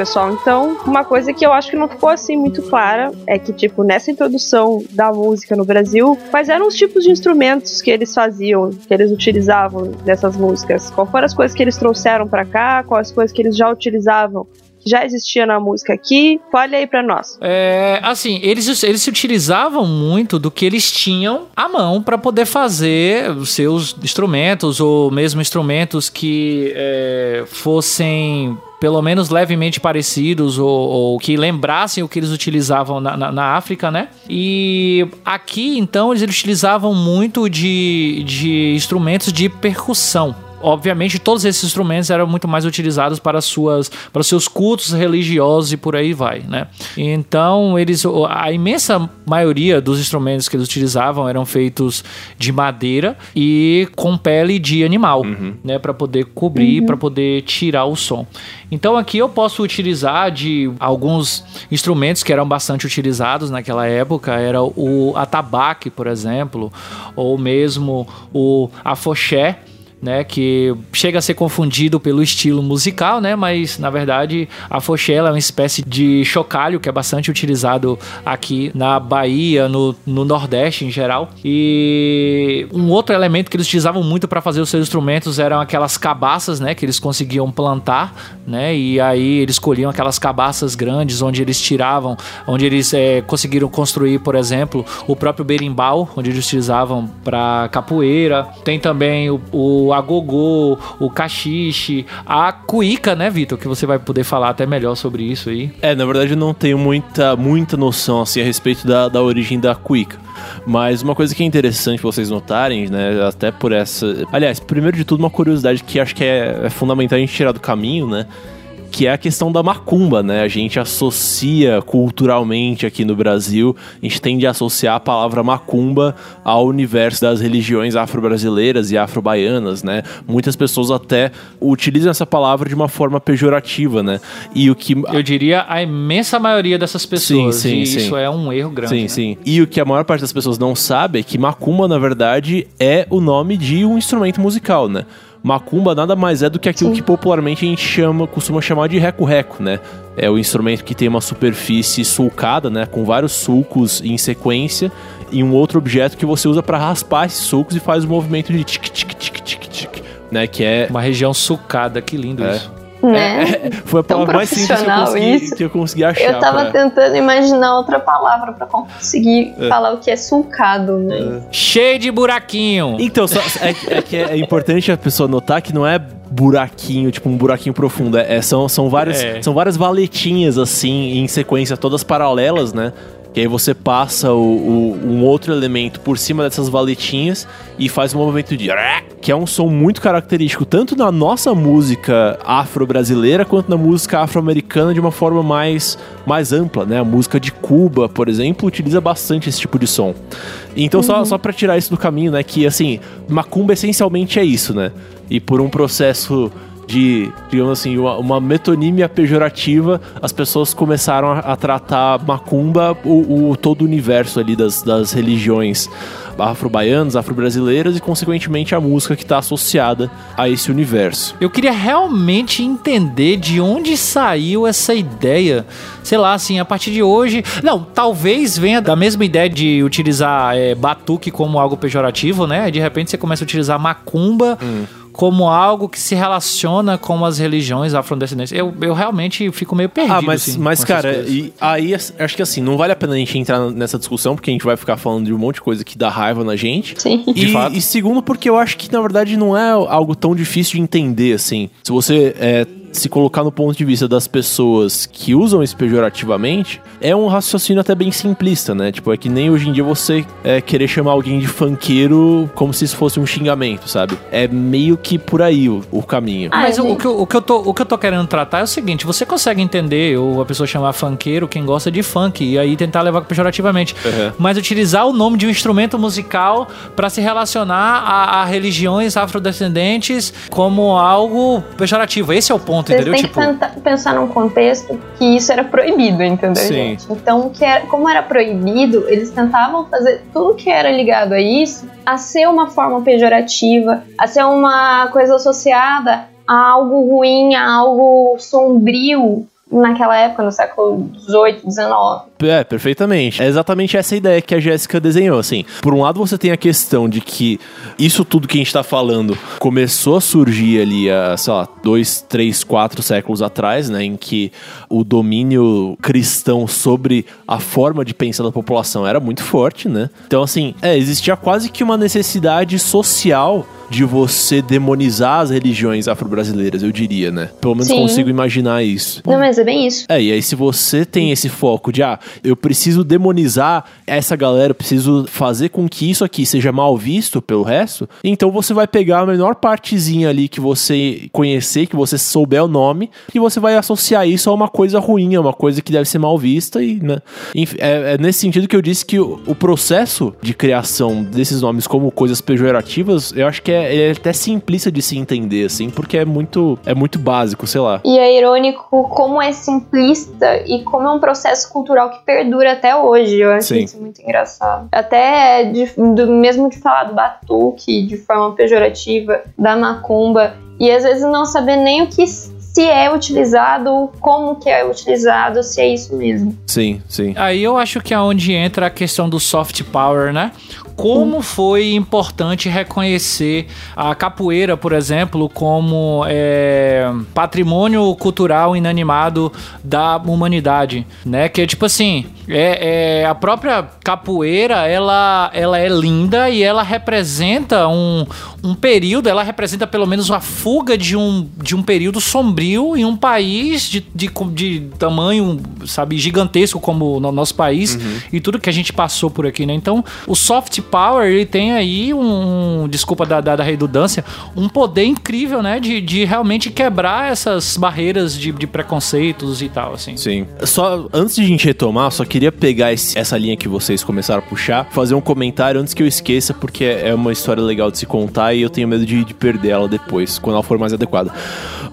Pessoal. Então, uma coisa que eu acho que não ficou assim muito clara é que, tipo, nessa introdução da música no Brasil, quais eram os tipos de instrumentos que eles faziam, que eles utilizavam nessas músicas? Qual foram as coisas que eles trouxeram para cá? Quais as coisas que eles já utilizavam já existia na música aqui. Fale aí para nós. É, assim, eles, eles se utilizavam muito do que eles tinham à mão para poder fazer os seus instrumentos, ou mesmo instrumentos que é, fossem pelo menos levemente parecidos ou, ou, que lembrassem o que eles utilizavam na, na, na, África, né? E aqui, então, eles utilizavam muito de, de instrumentos de percussão obviamente todos esses instrumentos eram muito mais utilizados para suas para seus cultos religiosos e por aí vai, né? Então, eles a imensa maioria dos instrumentos que eles utilizavam eram feitos de madeira e com pele de animal, uhum. né, para poder cobrir, uhum. para poder tirar o som. Então, aqui eu posso utilizar de alguns instrumentos que eram bastante utilizados naquela época, era o atabaque, por exemplo, ou mesmo o afoxé, né, que chega a ser confundido pelo estilo musical, né, mas na verdade a fochela é uma espécie de chocalho que é bastante utilizado aqui na Bahia, no, no Nordeste em geral. E um outro elemento que eles utilizavam muito para fazer os seus instrumentos eram aquelas cabaças, né, que eles conseguiam plantar, né, e aí eles colhiam aquelas cabaças grandes onde eles tiravam, onde eles é, conseguiram construir, por exemplo, o próprio berimbau, onde eles utilizavam para capoeira. Tem também o, o a gogô, o cachiche, a cuíca, né, Vitor? Que você vai poder falar até melhor sobre isso aí. É, na verdade eu não tenho muita, muita noção assim, a respeito da, da origem da cuíca. Mas uma coisa que é interessante vocês notarem, né, até por essa... Aliás, primeiro de tudo, uma curiosidade que acho que é, é fundamental a gente tirar do caminho, né? Que é a questão da macumba, né? A gente associa culturalmente aqui no Brasil, a gente tende a associar a palavra macumba ao universo das religiões afro-brasileiras e afro-baianas, né? Muitas pessoas até utilizam essa palavra de uma forma pejorativa, né? E o que eu diria a imensa maioria dessas pessoas, sim, sim, e sim. isso é um erro grande. Sim, né? sim. E o que a maior parte das pessoas não sabe é que macumba, na verdade, é o nome de um instrumento musical, né? Macumba nada mais é do que aquilo que popularmente a gente chama, costuma chamar de reco-reco, né? É o instrumento que tem uma superfície sulcada, né, com vários sulcos em sequência e um outro objeto que você usa para raspar esses sulcos e faz o movimento de tic tic tic tic tic, né, que é Uma região sucada, que lindo É. isso. Né? foi a Tão palavra mais simples que eu, profissional consegui, isso. que eu consegui achar. Eu tava pra- tentando imaginar outra palavra pra conseguir falar o que é sulcado, né? Cheio de buraquinho. Então, só- é, é que é importante a pessoa notar que não é buraquinho, tipo um buraquinho profundo. É, é- são, são, várias, É. são várias valetinhas, assim, em sequência, todas paralelas, né? Que aí você passa o, o- um outro elemento por cima dessas valetinhas e faz um movimento de... Que é um som muito característico, tanto na nossa música afro-brasileira, quanto na música afro-americana de uma forma mais, mais ampla, né? A música de Cuba, por exemplo, utiliza bastante esse tipo de som. Então, só, só pra tirar isso do caminho, né? Que, assim, macumba essencialmente é isso, né? E por um processo de, digamos assim, uma, uma metonímia pejorativa, as pessoas começaram a, a tratar macumba, o, o- todo o universo ali das, das religiões afro-baianas, afro-brasileiras e, consequentemente, a música que está associada a esse universo. Eu queria realmente entender de onde saiu essa ideia. Sei lá, assim, a partir de hoje. Não, talvez venha da mesma ideia de utilizar é, batuque como algo pejorativo, né? De repente você começa a utilizar macumba. Como algo que se relaciona com as religiões afrodescendentes. Eu, eu realmente fico meio perdido. Ah, mas, assim, mas cara, e aí acho que assim, não vale a pena a gente entrar nessa discussão, porque a gente vai ficar falando de um monte de coisa que dá raiva na gente. Sim. De e, fato. e segundo, porque eu acho que na verdade não é algo tão difícil de entender assim. Se você é, se colocar no ponto de vista das pessoas que usam isso pejorativamente, é um raciocínio até bem simplista, né? Tipo, é que nem hoje em dia você é, querer chamar alguém de funkeiro como se isso fosse um xingamento, sabe? É meio que por aí o, o caminho. Ah, Mas o, o que eu, o, que eu tô, o que eu tô querendo tratar é o seguinte: você consegue entender ou a pessoa chamar funkeiro quem gosta de funk e aí tentar levar pejorativamente. Uhum. Mas utilizar o nome de um instrumento musical pra se relacionar a, a religiões afrodescendentes como algo pejorativo. Esse é o ponto, Vocês entendeu? têm Tipo, que pensar num contexto que isso era proibido, entendeu, Sim. gente? Então, era- como era proibido, eles tentavam fazer tudo que era ligado a isso a ser uma forma pejorativa, a ser uma coisa associada a algo ruim, a algo sombrio naquela época, no século XVIII, XIX. É, perfeitamente. É exatamente essa ideia que a Jéssica desenhou, assim. Por um lado, você tem a questão de que isso tudo que a gente tá falando começou a surgir ali há, sei lá, dois, três, quatro séculos atrás, né? Em que o domínio cristão sobre a forma de pensar da população era muito forte, né? Então, assim, é, existia quase que uma necessidade social de você demonizar as religiões afro-brasileiras, eu diria, né? Pelo menos Sim. consigo imaginar isso. Não, mas é bem isso. É, e aí se você tem esse foco de, ah, eu preciso demonizar essa galera, eu preciso fazer com que isso aqui seja mal visto pelo resto, então você vai pegar a menor partezinha ali que você conhecer, que você souber o nome, e você vai associar isso a uma coisa ruim, a uma coisa que deve ser mal vista e, né? Enfim, é, é nesse sentido que eu disse que o, o processo de criação desses nomes como coisas pejorativas, eu acho que é, é até simplista de se entender, assim, porque é muito, é muito básico, sei lá. E é irônico como é simplista e como é um processo cultural que perdura até hoje. Eu acho Sim. isso muito engraçado. Até de- do, mesmo de falar do batuque de forma pejorativa, da macumba, e às vezes não saber nem o que se é utilizado, como que é utilizado, se é isso mesmo. Sim, sim. Aí eu acho que é onde entra a questão do soft power, né? Como foi importante reconhecer a capoeira, por exemplo, como é, patrimônio cultural inanimado da humanidade, né? Que tipo assim, é, é, a própria capoeira, ela, ela é linda e ela representa um, um período, ela representa pelo menos a fuga de um, de um período sombrio em um país de, de, de tamanho, sabe, gigantesco como o nosso país e tudo que a gente passou por aqui, né? Então, o soft power, ele tem aí um, desculpa da, da, da redundância, um poder incrível, né? De, de realmente quebrar essas barreiras de, de preconceitos e tal, assim. Sim. Só antes de a gente retomar, só queria pegar esse- essa linha que vocês começaram a puxar, fazer um comentário antes que eu esqueça, porque é uma história legal de se contar e eu tenho medo de, de perder ela depois, quando ela for mais adequada.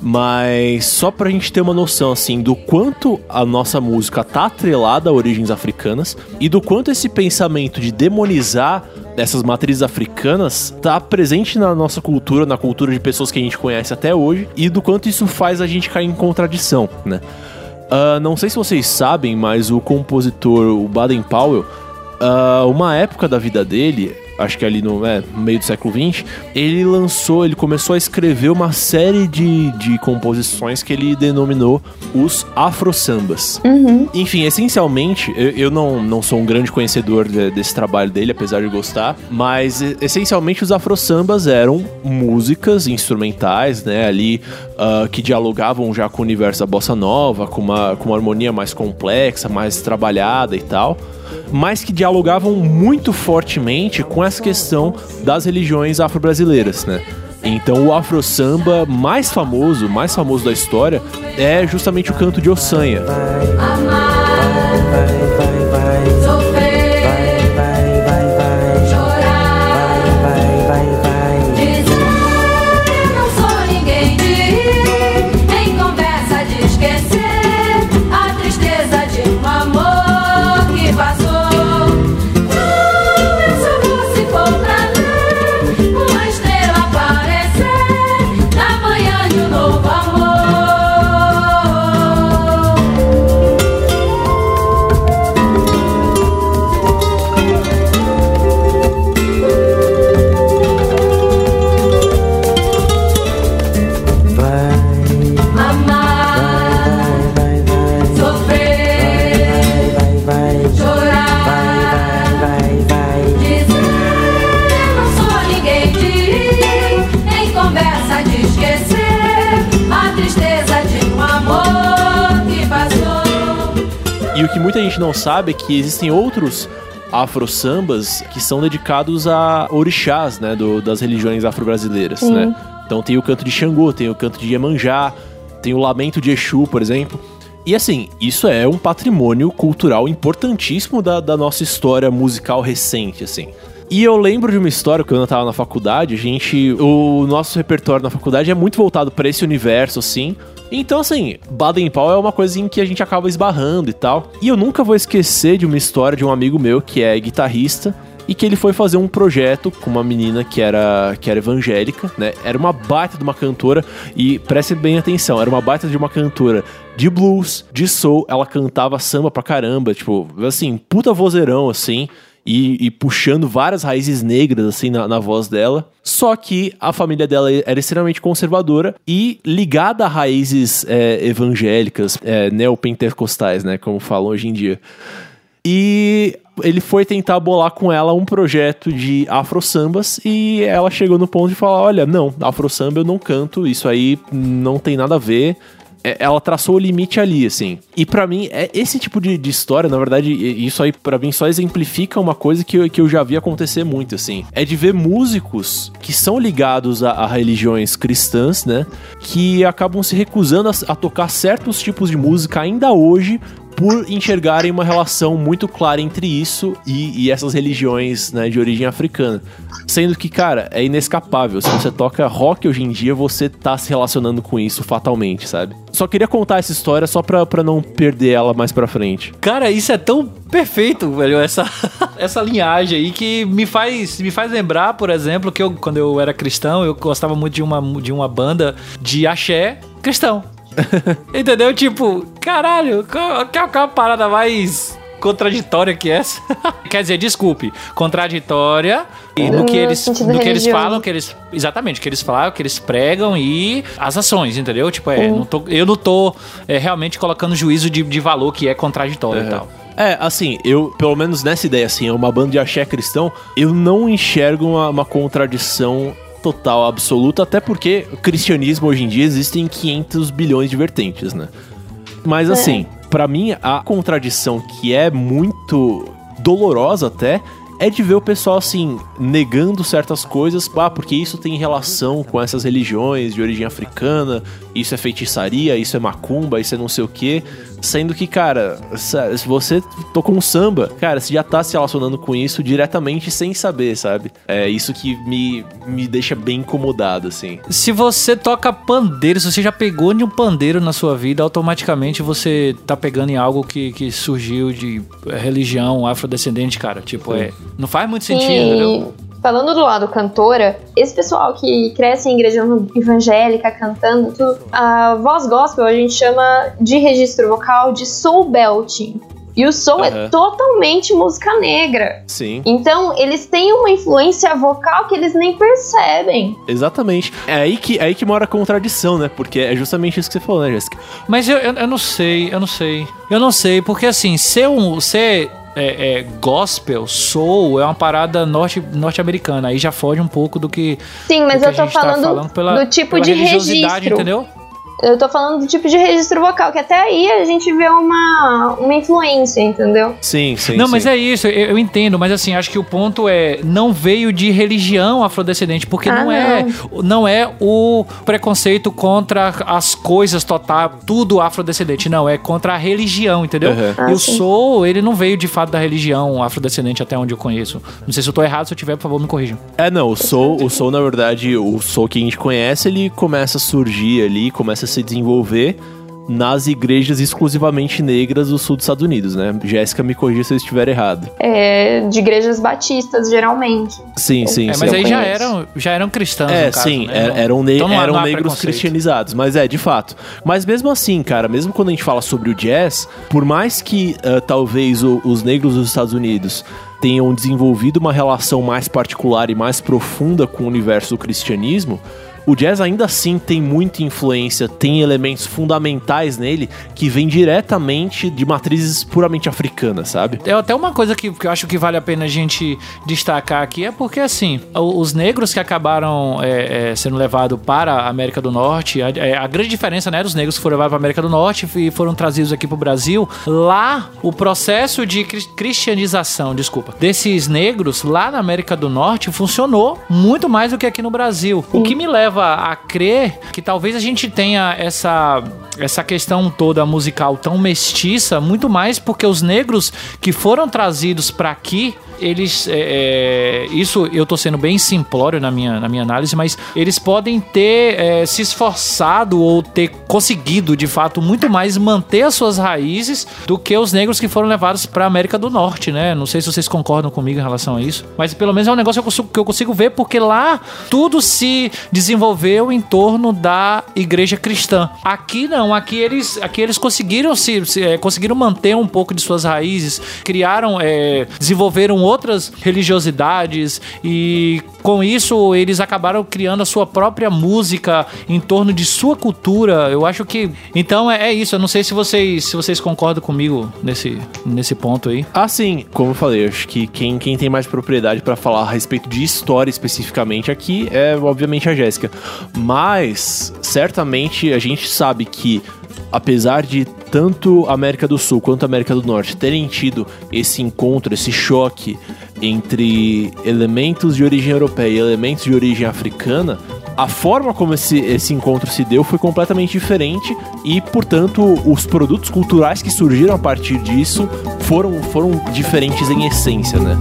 Mas só pra gente ter uma noção, assim, do quanto a nossa música tá atrelada a origens africanas e do quanto esse pensamento de demonizar estudar essas matrizes africanas tá presente na nossa cultura, na cultura de pessoas que a gente conhece até hoje, e do quanto isso faz a gente cair em contradição, né? Uh, não sei se vocês sabem, mas o compositor, o Baden Powell, uh, uma época da vida dele, acho que ali no, é, meio do século XX, ele lançou, ele começou a escrever uma série de, de composições que ele denominou os afro-sambas. Uhum. Enfim, essencialmente, eu, eu não, não sou um grande conhecedor de- desse trabalho dele, apesar de gostar, mas essencialmente os afro-sambas eram músicas instrumentais, né, ali ah, que dialogavam já com o universo da bossa nova, com uma, com uma harmonia mais complexa, mais trabalhada e tal, mas que dialogavam muito fortemente com essa questão das religiões afro-brasileiras, né? Então o afro samba mais famoso, mais famoso da história, é justamente o canto de Ossanha. Que muita gente não sabe é que existem outros afro-sambas que são dedicados a orixás, né, do- das religiões afro-brasileiras, né? Então tem o canto de Xangô, tem o canto de Iemanjá, tem o lamento de Exu, por exemplo. E assim, isso é um patrimônio cultural importantíssimo da, da nossa história musical recente, assim. E eu lembro de uma história quando eu tava na faculdade, a gente. O nosso repertório na faculdade é muito voltado pra esse universo, assim. Então, assim, Baden Powell é uma coisa em que a gente acaba esbarrando e tal. E eu nunca vou esquecer de uma história de um amigo meu que é guitarrista e que ele foi fazer um projeto com uma menina que era, que era evangélica, né? Era uma baita de uma cantora e preste bem atenção, era uma baita de uma cantora de blues, de soul, ela cantava samba pra caramba, tipo, assim, puta vozeirão, assim. E, e puxando várias raízes negras, assim, na, na voz dela. Só que a família dela era extremamente conservadora e ligada a raízes é, evangélicas, é, neopentecostais, né? Como falam hoje em dia. E ele foi tentar bolar com ela um projeto de afro sambas e ela chegou no ponto de falar: Olha, não, afro samba eu não canto, isso aí não tem nada a ver. É, Ela traçou o limite ali, assim. E pra mim, é esse tipo de, de história, na verdade, isso aí pra mim só exemplifica uma coisa que eu, que eu já vi acontecer muito, assim. É de ver músicos que são ligados a, a religiões cristãs, né? Que acabam se recusando a, a tocar certos tipos de música ainda hoje por enxergarem uma relação muito clara entre isso e, e essas religiões né, de origem africana. Sendo que, cara, é inescapável. Se você toca rock hoje em dia, você tá se relacionando com isso fatalmente, sabe? Só queria contar essa história só pra, pra não perder ela mais pra frente. Cara, isso é tão perfeito, velho, essa, (laughs) essa linhagem aí que me faz, me faz lembrar, por exemplo, que eu, quando eu era cristão, eu gostava muito de uma, de uma banda de axé cristão. (laughs) Entendeu? Tipo, caralho, qual, qual qual a parada mais contraditória que é essa? (laughs) Quer dizer, desculpe, contraditória e no que eles, no que eles falam, que eles exatamente, que eles falam, que eles pregam e as ações, entendeu? Tipo, é, não tô, eu não tô é, realmente colocando juízo de, de valor que é contraditório e tal. É, assim, eu, pelo menos nessa ideia, assim, é uma banda de axé cristão, eu não enxergo uma, uma contradição total, absoluta, até porque o cristianismo hoje em dia existem 500 bilhões de vertentes, né? Mas assim, pra mim, a contradição que é muito dolorosa até é de ver o pessoal assim negando certas coisas, ah, porque isso tem relação com essas religiões de origem africana, isso é feitiçaria, isso é macumba, isso é não sei o quê, sendo que, cara, se você tocou um samba, cara, você já tá se relacionando com isso diretamente sem saber, sabe? É isso que me, me deixa bem incomodado, assim. Se você toca pandeiro, se você já pegou de um pandeiro na sua vida, automaticamente você tá pegando em algo que, que surgiu de religião afrodescendente, cara. Tipo, é, Não faz muito sentido, entendeu? Falando do lado cantora, esse pessoal que cresce em igreja evangélica cantando tudo, a voz gospel a gente chama de registro vocal de soul belting. E o soul é Aham. totalmente música negra. Sim, Então, eles têm uma influência vocal que eles nem percebem. exatamente. É aí que, é aí que mora a contradição, né? Porque é justamente isso que você falou, né, Jéssica? Mas eu, eu, eu não sei, eu não sei. Eu não sei, porque assim, ser um. Ser é, é, gospel, soul, é uma parada norte- norte-americana. aí já foge um pouco do que. Sim, mas que eu a tô gente tá falando, pela, do tipo de religiosidade, registro. entendeu? Eu tô falando do tipo de registro vocal, que até aí a gente vê uma, uma influência, entendeu? Sim, sim. Não, sim. mas é isso, eu, eu entendo, mas assim, acho que o ponto é, não veio de religião afrodescendente, porque Ah, não, é não é o preconceito contra as coisas total, tudo afrodescendente, não, é contra a religião, entendeu? Uhum. Ah, e o sim. soul, ele não veio de fato da religião afrodescendente até onde eu conheço. Não sei se eu tô errado, se eu tiver, por favor, me corrijam. É, não, o soul, o soul, na verdade, o soul que a gente conhece, ele começa a surgir ali, começa a se desenvolver nas igrejas exclusivamente negras do sul dos Estados Unidos, né? Jéssica me corrija se eu estiver errado. É, de igrejas batistas, geralmente. Sim, sim, É, sim. mas aí já eram, já eram cristãos, É, no caso, sim, né? er- Não- eram, ne- então eram negros cristianizados, mas é, de fato. Mas mesmo assim, cara, mesmo quando a gente fala sobre o jazz, por mais que ah, talvez o- os negros dos Estados Unidos tenham desenvolvido uma relação mais particular e mais profunda com o universo do cristianismo, o jazz ainda assim tem muita influência, tem elementos fundamentais nele que vêm diretamente de matrizes puramente africanas, sabe? É até uma coisa que, que eu acho que vale a pena a gente destacar aqui é porque, assim, os negros que acabaram é, é, sendo levados para a América do Norte, a, é, a grande diferença, né, dos negros que foram levados para a América do Norte e foram trazidos aqui para o Brasil, lá o processo de cri- cristianização, desculpa, desses negros lá na América do Norte funcionou muito mais do que aqui no Brasil. O que me leva a crer que talvez a gente tenha essa essa questão toda musical tão mestiça, muito mais porque os negros que foram trazidos para aqui, eles. é, é, isso eu tô sendo bem simplório na minha, na minha análise, mas eles podem ter é, se esforçado ou ter conseguido, de fato, muito mais manter as suas raízes do que os negros que foram levados para América do Norte, né? Não sei se vocês concordam comigo em relação a isso, mas pelo menos é um negócio que eu consigo, que eu consigo ver porque lá tudo se desenvolveu em torno da igreja cristã. Aqui não, aqui eles, aqui eles conseguiram se, se, é, conseguiram manter um pouco de suas raízes, criaram, é, desenvolveram outras religiosidades e com isso eles acabaram criando a sua própria música em torno de sua cultura. Eu acho que então é, é isso. Eu não sei se vocês se vocês concordam comigo nesse nesse ponto aí. Assim, como eu falei, acho que quem, quem tem mais propriedade pra falar a respeito de história especificamente aqui é, obviamente, a Jéssica. Mas, certamente, a gente sabe que, apesar de tanto a América do Sul quanto a América do Norte terem tido esse encontro, esse choque entre elementos de origem europeia e elementos de origem africana, a forma como esse, esse encontro se deu foi completamente diferente e, portanto, os produtos culturais que surgiram a partir disso foram, foram diferentes em essência, né?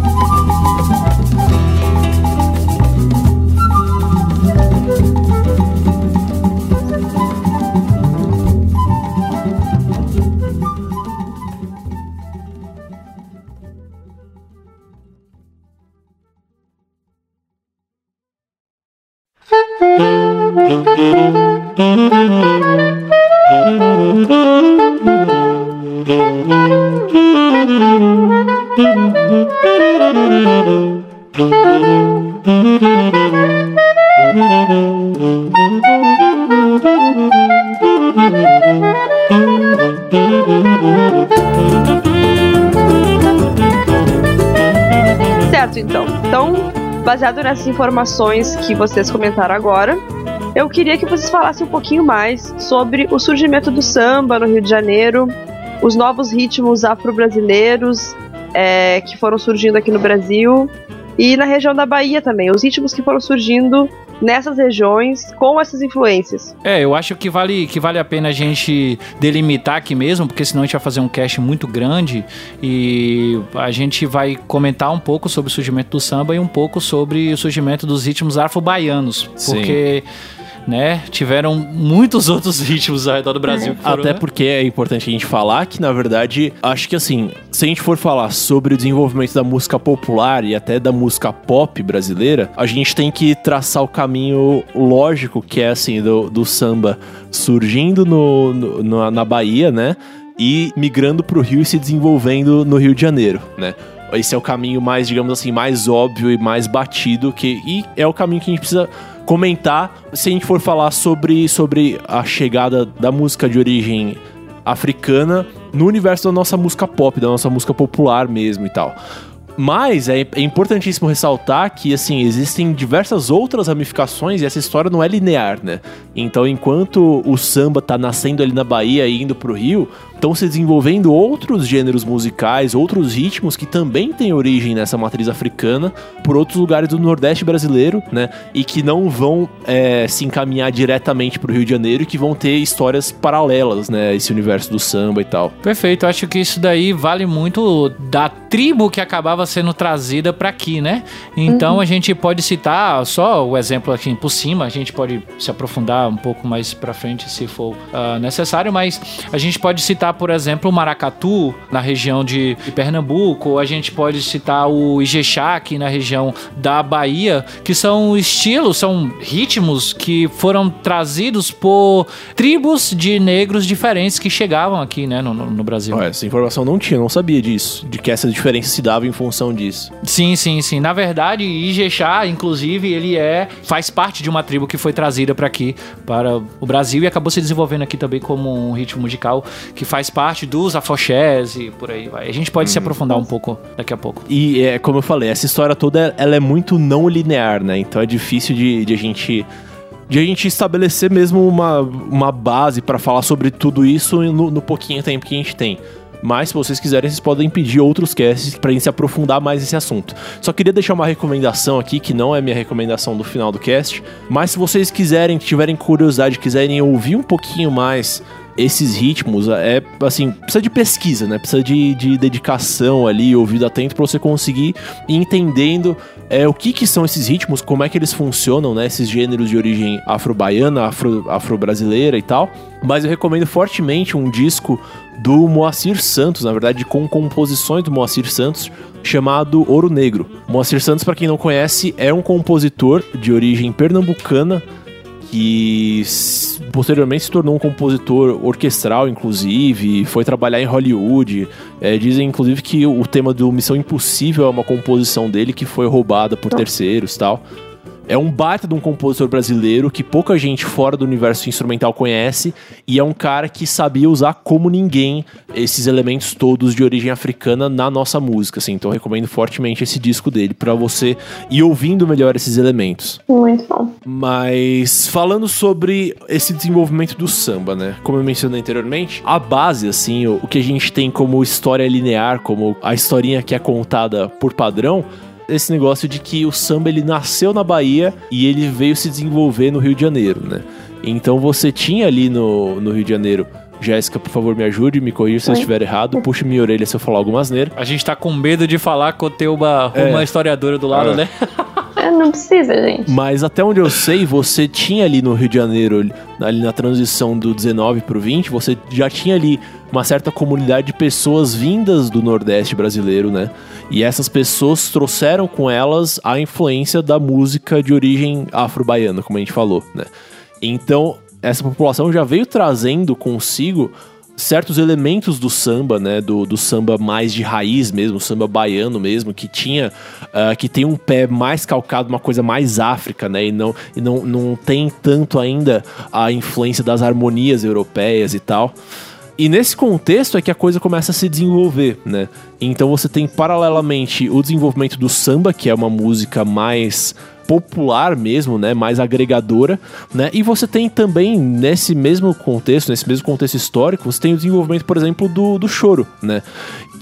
Informações que vocês comentaram agora, eu queria que vocês falassem um pouquinho mais sobre o surgimento do samba no Rio de Janeiro, os novos ritmos afro-brasileiros é, que foram surgindo aqui no Brasil e na região da Bahia também, os ritmos que foram surgindo nessas regiões com essas influências. É, eu acho que vale, que vale a pena a gente delimitar aqui mesmo, porque senão a gente vai fazer um cast muito grande e a gente vai comentar um pouco sobre o surgimento do samba e um pouco sobre o surgimento dos ritmos afro-baianos, Sim. Né? Tiveram muitos outros (laughs) ritmos ao redor do Brasil. foram, Até né? porque é importante a gente falar que, na verdade, acho que assim, se a gente for falar sobre o desenvolvimento da música popular e até da música pop brasileira, a gente tem que traçar o caminho lógico que é assim, do, do samba surgindo no, no- na- na Bahia, né? E migrando pro Rio e se desenvolvendo no Rio de Janeiro, né? Esse é o caminho mais, digamos assim, mais óbvio e mais batido que e é o caminho que a gente precisa comentar se a gente for falar sobre, sobre a chegada da música de origem africana no universo da nossa música pop, da nossa música popular mesmo e tal. Mas é, é importantíssimo ressaltar que, assim, existem diversas outras ramificações e essa história não é linear, né? Então, enquanto o samba tá nascendo ali na Bahia e indo pro Rio, estão se desenvolvendo outros gêneros musicais, outros ritmos que também têm origem nessa matriz africana por outros lugares do Nordeste brasileiro, né? E que não vão é, se encaminhar diretamente pro Rio de Janeiro e que vão ter histórias paralelas, né? Esse universo do samba e tal. Perfeito, acho que isso daí vale muito da tribo que acabava sendo trazida pra aqui, né? Então a gente pode citar só o exemplo aqui por cima, a gente pode se aprofundar um pouco mais pra frente se for ah, necessário, mas a gente pode citar, por exemplo, o maracatu na região de, Pernambuco, ou a gente pode citar o Ijexá aqui na região da Bahia, que são estilos, são ritmos que foram trazidos por tribos de negros diferentes que chegavam aqui, né, no, no- Brasil. Olha, essa informação não tinha, não sabia disso, de que essa diferença se dava em função disso. Sim, sim, sim. Na verdade, Ijexá, inclusive, ele é faz parte de uma tribo que foi trazida para aqui, para o Brasil e acabou se desenvolvendo aqui também como um ritmo musical que faz parte dos afoxés e por aí vai. A gente pode se aprofundar um pouco daqui a pouco. E é como eu falei, essa história toda ela é muito não linear, né? Então é difícil de, de a gente de a gente estabelecer mesmo uma, uma base pra falar sobre tudo isso no, no pouquinho tempo que a gente tem. Mas se vocês quiserem, vocês podem pedir outros casts pra gente se aprofundar mais nesse assunto. Só queria deixar uma recomendação aqui, que não é minha recomendação do final do cast, mas se vocês quiserem, tiverem curiosidade, quiserem ouvir um pouquinho mais esses ritmos, é assim, precisa de pesquisa, né? Precisa de, de dedicação ali, ouvido atento pra você conseguir ir entendendo é, o que que são esses ritmos, como é que eles funcionam, né? Esses gêneros de origem afro-baiana, afro- afro-brasileira e tal. Mas eu recomendo fortemente um disco do Moacir Santos, na verdade, com composições do Moacir Santos, chamado Ouro Negro. Moacir Santos, pra quem não conhece, é um compositor de origem pernambucana que posteriormente se tornou um compositor orquestral, inclusive, foi trabalhar em Hollywood. É, dizem, inclusive, que o tema do Missão Impossível é uma composição dele que foi roubada por terceiros tal. É um baita de um compositor brasileiro que pouca gente fora do universo instrumental conhece e é um cara que sabia usar como ninguém esses elementos todos de origem africana na nossa música, assim. Então eu recomendo fortemente esse disco dele pra você ir ouvindo melhor esses elementos. Muito bom. Mas falando sobre esse desenvolvimento do samba, né? Como eu mencionei anteriormente, a base, assim, o que a gente tem como história linear, como a historinha que é contada por padrão, esse negócio de que o samba ele nasceu na Bahia e ele veio se desenvolver no Rio de Janeiro, né? Então você tinha ali no, no Rio de Janeiro. Jéssica, por favor, me ajude, me corrija se eu estiver errado, puxe minha orelha se eu falar alguma asneira. A gente tá com medo de falar com ter uma, É. uma historiadora do lado, É. né? (laughs) É, não precisa, gente. Mas até onde eu sei, você tinha ali no Rio de Janeiro, ali na transição do 19 pro 20, você já tinha ali uma certa comunidade de pessoas vindas do Nordeste brasileiro, né? E essas pessoas trouxeram com elas a influência da música de origem afro-baiana, como a gente falou, né? Então, essa população já veio trazendo consigo certos elementos do samba, né? Do, do samba mais de raiz mesmo, samba baiano mesmo, que tinha. ah, que tem um pé mais calcado, uma coisa mais África, né? E não, e não, não tem tanto ainda a influência das harmonias europeias e tal. E nesse contexto é que a coisa começa a se desenvolver, né? Então você tem paralelamente o desenvolvimento do samba, que é uma música mais popular mesmo, né, mais agregadora, né? E você tem também nesse mesmo contexto, nesse mesmo contexto histórico, você tem o desenvolvimento, por exemplo, do, do choro, né?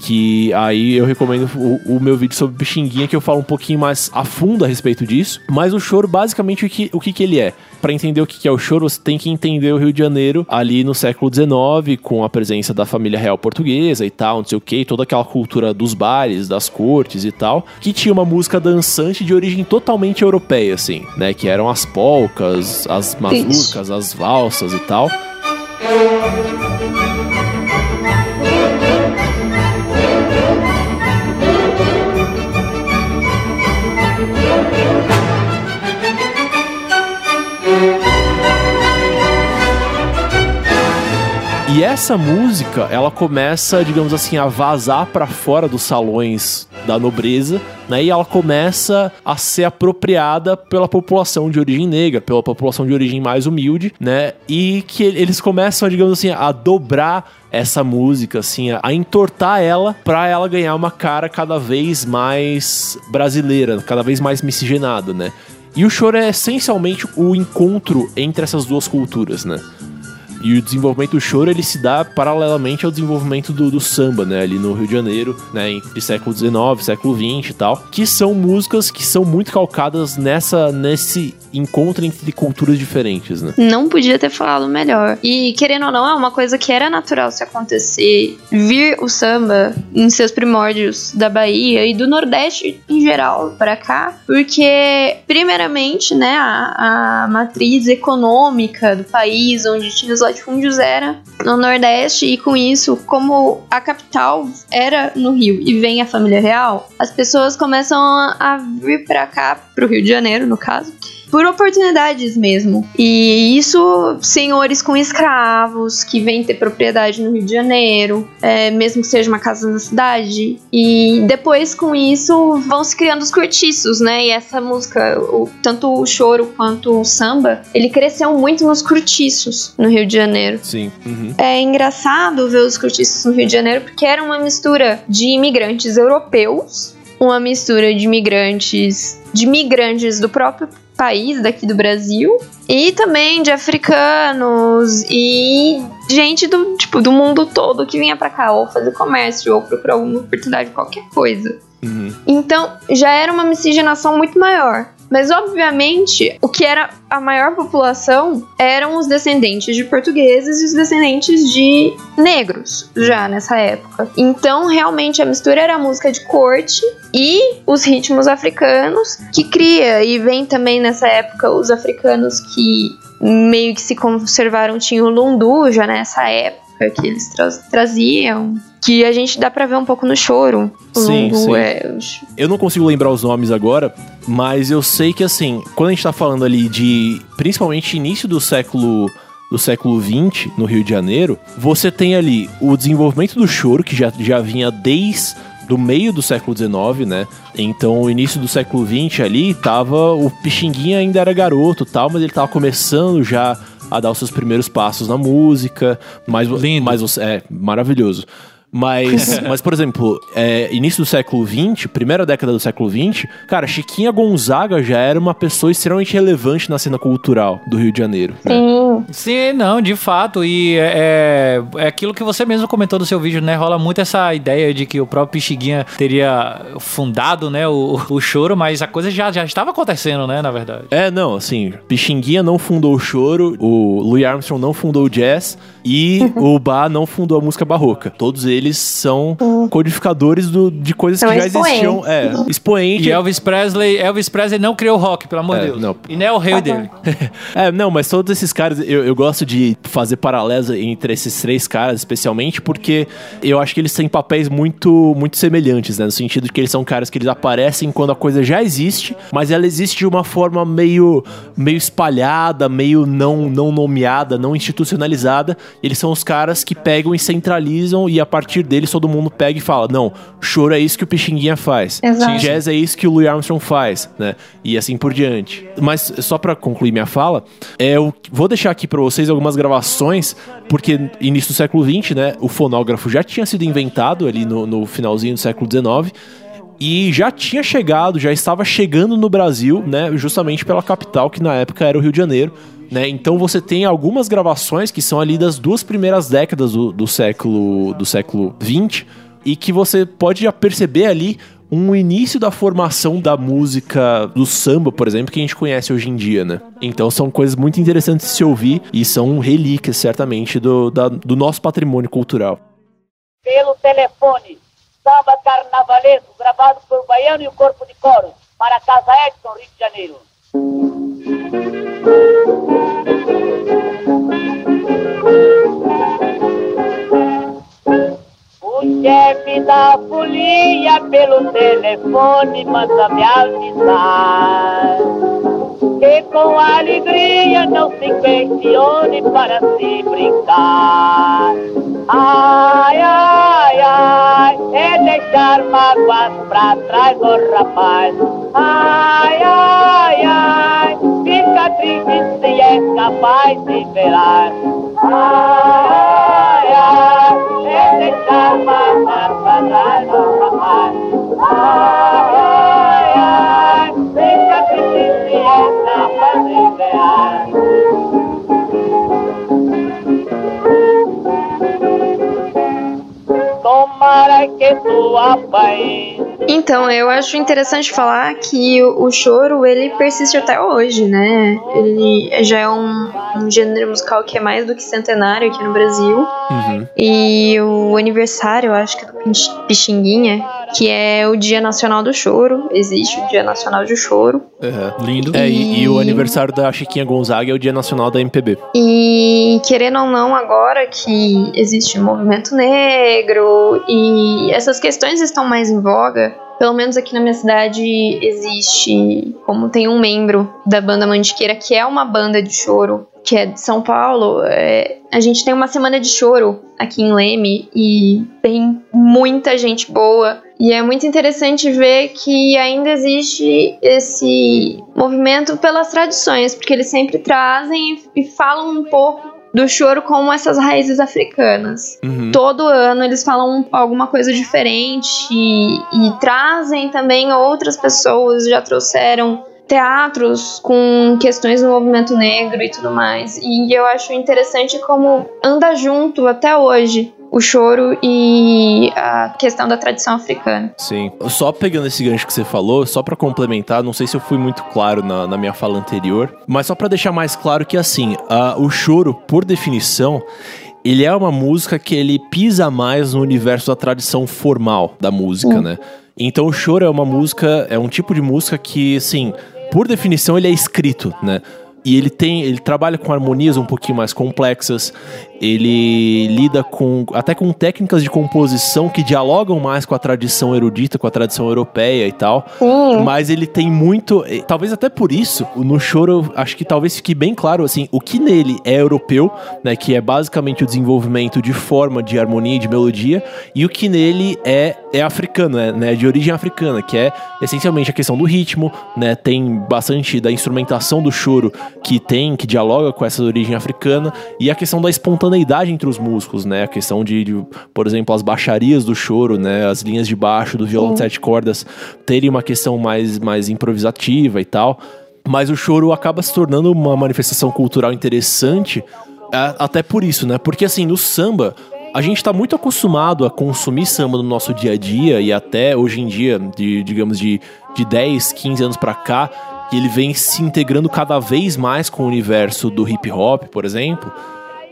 Que aí eu recomendo o, o meu vídeo sobre Pixinguinha, que eu falo um pouquinho mais a fundo a respeito disso. Mas o choro, basicamente, o que, o que, que ele é? Pra entender o que que é o choro, você tem que entender o Rio de Janeiro ali no século XIX, com a presença da família real portuguesa e tal, não sei o que, toda aquela cultura dos bares, das cortes e tal, que tinha uma música dançante de origem totalmente europeia, assim, né? Que eram as polcas, as mazurcas, as valsas e tal. E essa música, ela começa, digamos assim, a vazar pra fora dos salões da nobreza, né? E ela começa a ser apropriada pela população de origem negra, pela população de origem mais humilde, né? E que eles começam, digamos assim, a dobrar essa música, assim, a, entortar ela pra ela ganhar uma cara cada vez mais brasileira, cada vez mais miscigenada, né? E o choro é essencialmente o encontro entre essas duas culturas, né? E o desenvolvimento do choro ele se dá paralelamente ao desenvolvimento do, do samba, né? Ali no Rio de Janeiro, né? Entre século XIX, século XX e tal. Que são músicas que são muito calcadas nessa, nesse encontro entre culturas diferentes, né? Não podia ter falado melhor. E querendo ou não, é uma coisa que era natural se acontecer. Vir o samba em seus primórdios da Bahia e do Nordeste em geral pra cá, porque primeiramente, né, a, a matriz econômica do país, onde tinha os latifúndios era no Nordeste e com isso, como a capital era no Rio e vem a família real, as pessoas começam a, vir pra cá, pro Rio de Janeiro, no caso por oportunidades mesmo. E isso, senhores com escravos que vêm ter propriedade no Rio de Janeiro, é, mesmo que seja uma casa na cidade. E depois, com isso, vão se criando os cortiços, né? E essa música, o- tanto o choro quanto o samba, ele cresceu muito nos cortiços no Rio de Janeiro. Sim. Uhum. É engraçado ver os cortiços no Rio de Janeiro porque era uma mistura de imigrantes europeus, uma mistura de imigrantes de migrantes do próprio país daqui do Brasil e também de africanos e gente do tipo do mundo todo que vinha pra cá ou fazer comércio ou procurar alguma oportunidade qualquer coisa. Uhum. Então, já era uma miscigenação muito maior. Mas, obviamente, o que era a maior população eram os descendentes de portugueses e os descendentes de negros, já nessa época. Então, realmente, a mistura era a música de corte e os ritmos africanos que cria. E vem também nessa época os africanos que meio que se conservaram. Tinha o lundu já nessa época que eles tra- traziam. Que a gente dá pra ver um pouco no choro. O Sim, sim. é Eu não consigo lembrar os nomes agora, mas eu sei que assim, quando a gente tá falando ali de principalmente início do século do século XX no Rio de Janeiro, você tem ali o desenvolvimento do choro que já, já vinha desde do meio do século XIX, né? Então, o início do século XX ali tava o Pixinguinha ainda era garoto, tal, mas ele tava começando já a dar os seus primeiros passos na música, mas Lindo. mas você é maravilhoso. Mas, (laughs) mas por exemplo, é, início do século XX, primeira década do século XX, cara, Chiquinha Gonzaga já era uma pessoa extremamente relevante na cena cultural do Rio de Janeiro. né? Sim. Sim, não, de fato. E é, é aquilo que você mesmo comentou no seu vídeo, né? Rola muito essa ideia de que o próprio Pixinguinha teria fundado, né, o, o choro, mas a coisa já, já estava acontecendo, né, na verdade. É, não, assim, Pixinguinha não fundou o choro, o Louis Armstrong não fundou o jazz e o Bach não fundou a música barroca. Todos eles são codificadores do- de coisas São que já existiam. É, expoente. E Elvis Presley, Elvis Presley não criou o rock, pelo amor de É, Deus. não. E não é o rei dele. (laughs) É, não, mas todos esses caras, eu, eu gosto de fazer paralelos entre esses três caras, especialmente, porque eu acho que eles têm papéis muito, muito semelhantes, né? No sentido de que eles são caras que eles aparecem quando a coisa já existe, mas ela existe de uma forma meio, meio espalhada, meio não, não nomeada, não institucionalizada. Eles são os caras que pegam e centralizam e a partir deles todo mundo pega e fala: não, choro é isso que o Pixinguinha faz. Exato. Jazz é isso que o Louis Armstrong faz, né? E assim por diante. Mas só pra concluir minha fala, é, eu vou deixar aqui pra vocês algumas gravações, porque início do século XX, né? O fonógrafo já tinha sido inventado ali no, no finalzinho do século XIX. E já tinha chegado, já estava chegando no Brasil, né? Justamente pela capital, que na época era o Rio de Janeiro. Né? Então você tem algumas gravações que são ali das duas primeiras décadas do, do século do século XX, e que você pode já perceber ali um início da formação da música do samba, por exemplo, que a gente conhece hoje em dia, né? Então são coisas muito interessantes de se ouvir e são relíquias, certamente, do, da- do nosso patrimônio cultural. pelo telefone. Samba carnavalesco, gravado por Baiano e o Corpo de Coro, para a Casa Edson, Rio de Janeiro. O chefe da folia pelo telefone manda me avisar que com alegria não se questione para se brincar. Ai, ai, ai, é deixar mágoas pra trás, ô rapaz. Ai, ai, ai, fica triste se é capaz de velar. Ai, ai, é deixar mágoas Então, eu acho interessante falar que o, o choro, ele persiste até hoje, né? Ele já é um, um gênero musical que é mais do que centenário aqui no Brasil. Uhum. E o aniversário, eu acho que é do Pix- Pixinguinha, que é o Dia Nacional do Choro. Existe o Dia Nacional do Choro. Uhum. Lindo. É, e, e o E- aniversário da Chiquinha Gonzaga é o Dia Nacional da MPB. E querendo ou não, agora que existe o movimento negro e essas questões estão mais em voga, pelo menos aqui na minha cidade existe, como tem um membro da banda Mantiqueira, que é uma banda de choro, que é de São Paulo, é, a gente tem uma semana de choro aqui em Leme e tem muita gente boa. E é muito interessante ver que ainda existe esse movimento pelas tradições, porque eles sempre trazem e falam um pouco do choro como essas raízes africanas. Uhum. Todo ano eles falam alguma coisa diferente e, e trazem também outras pessoas, já trouxeram teatros com questões do movimento negro e tudo mais. E eu acho interessante como anda junto até hoje o choro e a questão da tradição africana. Sim. Só pegando esse gancho que você falou, só pra complementar, não sei se eu fui muito claro na, na minha fala anterior, mas só pra deixar mais claro que assim, o choro, por definição, ele é uma música que ele pisa mais no universo da tradição formal da música, né? Então o choro é uma música, é um tipo de música que, assim, por definição ele é escrito, né? E ele tem, ele trabalha com harmonias um pouquinho mais complexas. Ele lida com até com técnicas de composição que dialogam mais com a tradição erudita, com a tradição europeia e tal. Sim. Mas ele tem muito, talvez até por isso, no choro, acho que talvez fique bem claro assim, o que nele é europeu, né, que é basicamente o desenvolvimento de forma, de harmonia e de melodia, e o que nele é é africano, é, né, de origem africana, que é essencialmente a questão do ritmo, né, tem bastante da instrumentação do choro que tem, que dialoga com essa origem africana, e a questão da espontaneidade entre os músicos, né, a questão de, de, por exemplo, as baixarias do choro, né, as linhas de baixo do violão de sete cordas terem uma questão mais, mais improvisativa e tal. Mas o choro acaba se tornando uma manifestação cultural interessante, até por isso, né? Porque assim, no samba, a gente tá muito acostumado a consumir samba no nosso dia a dia e até hoje em dia, de, digamos, de, de 10, 15 anos pra cá, que ele vem se integrando cada vez mais com o universo do hip hop, por exemplo,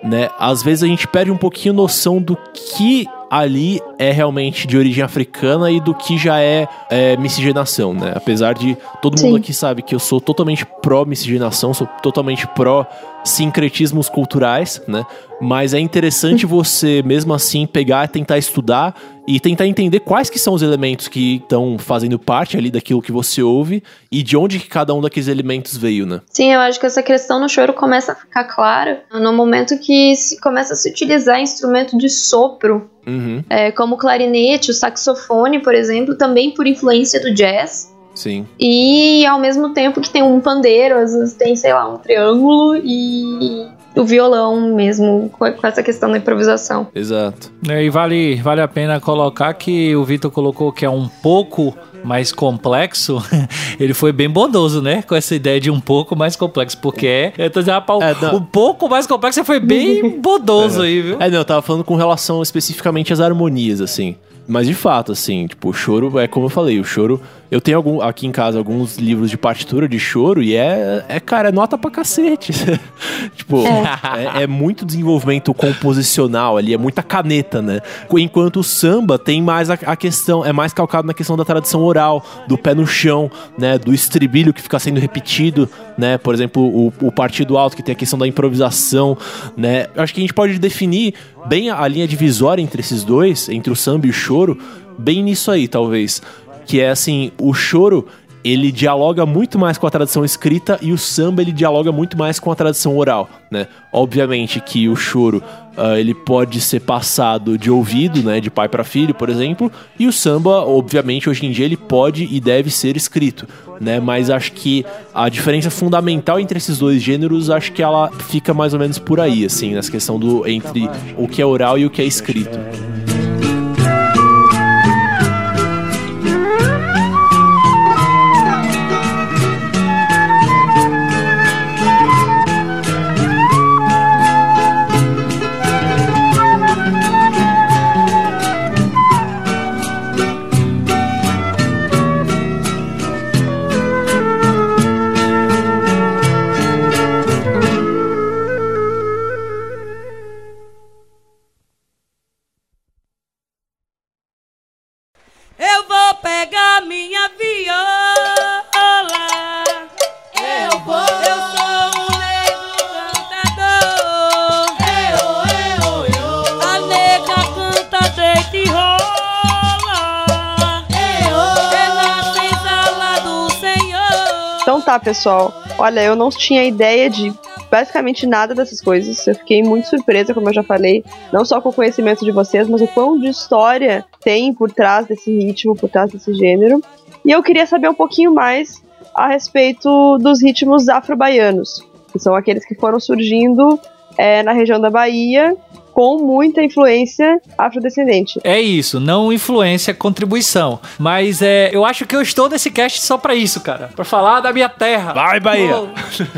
né? Às vezes a gente perde um pouquinho noção do que ali é realmente de origem africana e do que já é, é miscigenação, né? Apesar de todo mundo Sim. aqui sabe que eu sou totalmente pró miscigenação, sou totalmente pró sincretismos culturais, né? Mas é interessante (laughs) você mesmo assim pegar tentar estudar e tentar entender quais que são os elementos que estão fazendo parte ali daquilo que você ouve e de onde que cada um daqueles elementos veio, né? Sim, eu acho que essa questão no choro começa a ficar clara no momento que se começa a se utilizar instrumento de sopro, Uhum, é, como o clarinete, o saxofone, por exemplo, também por influência do jazz. sim. E ao mesmo tempo que tem um pandeiro, às vezes tem, sei lá, um triângulo e o violão mesmo, com essa questão da improvisação. Exato. É, E vale, vale a pena colocar que o Vitor colocou que é um pouco mais complexo. (laughs) Ele foi bem bondoso, né? Com essa ideia de um pouco mais complexo. Porque é. Eu tô dizendo, rapaz, É, um pouco mais complexo você foi bem (laughs) bondoso aí, viu? É, não, eu tava falando com relação especificamente às harmonias, assim. Mas de fato, assim, tipo, o choro é como eu falei, o choro. Eu tenho algum, aqui em casa alguns livros de partitura de choro e é, é cara, é nota pra cacete. (laughs) tipo, é. é muito desenvolvimento composicional ali, é muita caneta, né? Enquanto o samba tem mais a, a questão, é mais calcado na questão da tradição oral, do pé no chão, né? Do estribilho que fica sendo repetido, né? Por exemplo, o, o partido alto que tem a questão da improvisação, né? Eu acho que a gente pode definir bem a, a linha divisória entre esses dois, entre o samba e o choro, bem nisso aí, talvez. Que é assim, o choro ele dialoga muito mais com a tradição escrita e o samba ele dialoga muito mais com a tradição oral, né? Obviamente que o choro ah, ele pode ser passado de ouvido, né, de pai para filho, por exemplo, e o samba, obviamente, hoje em dia ele pode e deve ser escrito, né? Mas acho que a diferença fundamental entre esses dois gêneros, acho que ela fica mais ou menos por aí, assim, nessa questão do entre o que é oral e o que é escrito. Pegar minha viola. Eu vou. Eu sou um negro cantador. Eu, eu, eu. A nega canta deita e rola. Eu. Pela senzala do Senhor. Então tá, pessoal. Olha, eu não tinha ideia de basicamente nada dessas coisas. Eu fiquei muito surpresa, como eu já falei, não só com o conhecimento de vocês, mas o quão de história tem por trás desse ritmo, por trás desse gênero. E eu queria saber um pouquinho mais a respeito dos ritmos afro-baianos, que são aqueles que foram surgindo é, na região da Bahia com muita influência afrodescendente. É isso, não influência, contribuição. Mas é, eu acho que eu estou nesse cast só pra isso, cara. Pra falar da minha terra. Vai, Bahia!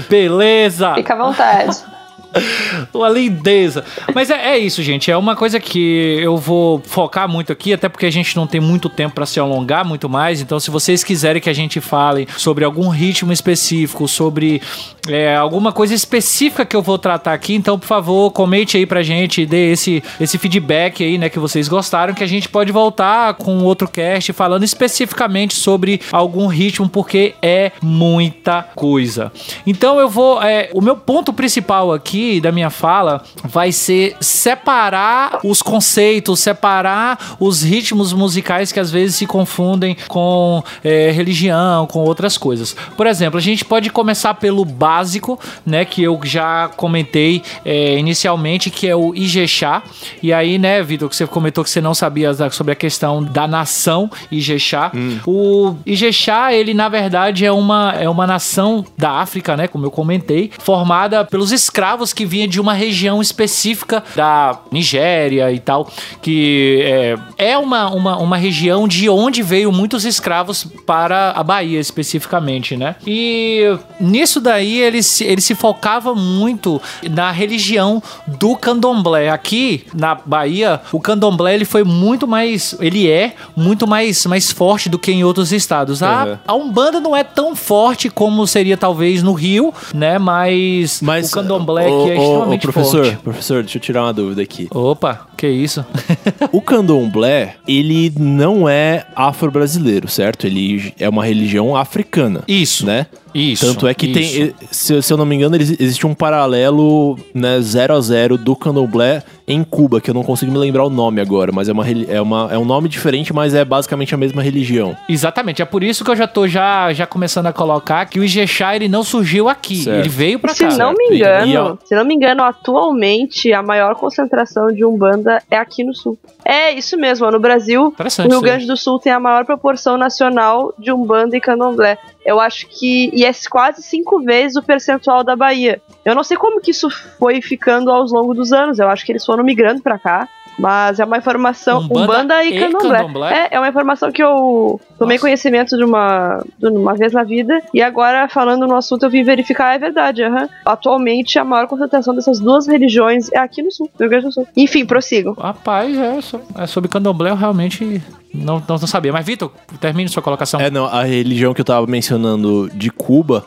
Beleza! Fica à vontade. (laughs) (laughs) Uma lindeza. Mas é, é isso, gente. É uma coisa que eu vou focar muito aqui, até porque a gente não tem muito tempo para se alongar muito mais. Então, se vocês quiserem que a gente fale sobre algum ritmo específico, sobre é, alguma coisa específica que eu vou tratar aqui, então, por favor, comente aí pra gente, dê esse, esse feedback aí, né, que vocês gostaram, que a gente pode voltar com outro cast falando especificamente sobre algum ritmo, porque é muita coisa. Então, eu vou. é, o meu ponto principal aqui da minha fala vai ser separar os conceitos, separar os ritmos musicais que às vezes se confundem com é, religião, com outras coisas. Por exemplo, a gente pode começar pelo básico, né, que eu já comentei é, inicialmente, que é o Ijexá. E aí, né, Vitor, que você comentou que você não sabia sobre a questão da nação Ijexá. O Ijexá, ele na verdade é uma, é uma nação da África, né, como eu comentei, formada pelos escravos que vinham de uma região específica da Nigéria e tal, que é, é uma, uma, uma região de onde veio muitos escravos para a Bahia especificamente, né? E nisso daí ele se, ele se focava muito na religião do candomblé. Aqui na Bahia, o candomblé ele foi muito mais, ele é muito mais, mais forte do que em outros estados. A, Uhum. a Umbanda não é tão forte como seria talvez no Rio, né? Mas, o candomblé ô, aqui é ô, ô, extremamente professor, forte. professor, deixa eu tirar uma dúvida aqui. Opa, que isso? (laughs) O candomblé, ele não é afro-brasileiro, certo? Ele é uma religião africana. Isso. Né? Isso. Tanto é que isso. tem, se, se eu não me engano, existe um paralelo, né, 0 a 0 do candomblé em Cuba, que eu não consigo me relevar o nome agora, mas é, uma, é, uma, é um nome diferente, mas é basicamente a mesma religião. Exatamente, é por isso que eu já tô já, já começando a colocar que o Ijexá ele não surgiu aqui, Certo. ele veio pra Se cá. não me E- engano, e, ó- se não me engano, atualmente a maior concentração de Umbanda é aqui no sul. É isso mesmo, no Brasil, o. Rio. Grande do Sul tem a maior proporção nacional de Umbanda e Candomblé. Eu acho que. E é quase cinco vezes o percentual da Bahia. Eu não sei como que isso foi ficando ao longo dos anos. Eu acho que eles foram migrando pra cá. Mas é uma informação. Umbanda Umbanda, e, e candomblé. candomblé? É, é uma informação que eu tomei Nossa. conhecimento de uma, de uma vez na vida. E agora, falando no assunto, eu vim verificar, é verdade. aham. Atualmente, a maior concentração dessas duas religiões é aqui no sul, no Rio Grande do Sul. Enfim, prossigam. Rapaz, é, so- é sobre candomblé eu realmente não, não, não sabia. Mas, Vitor, termine sua colocação. É, não, a religião que eu tava mencionando de Cuba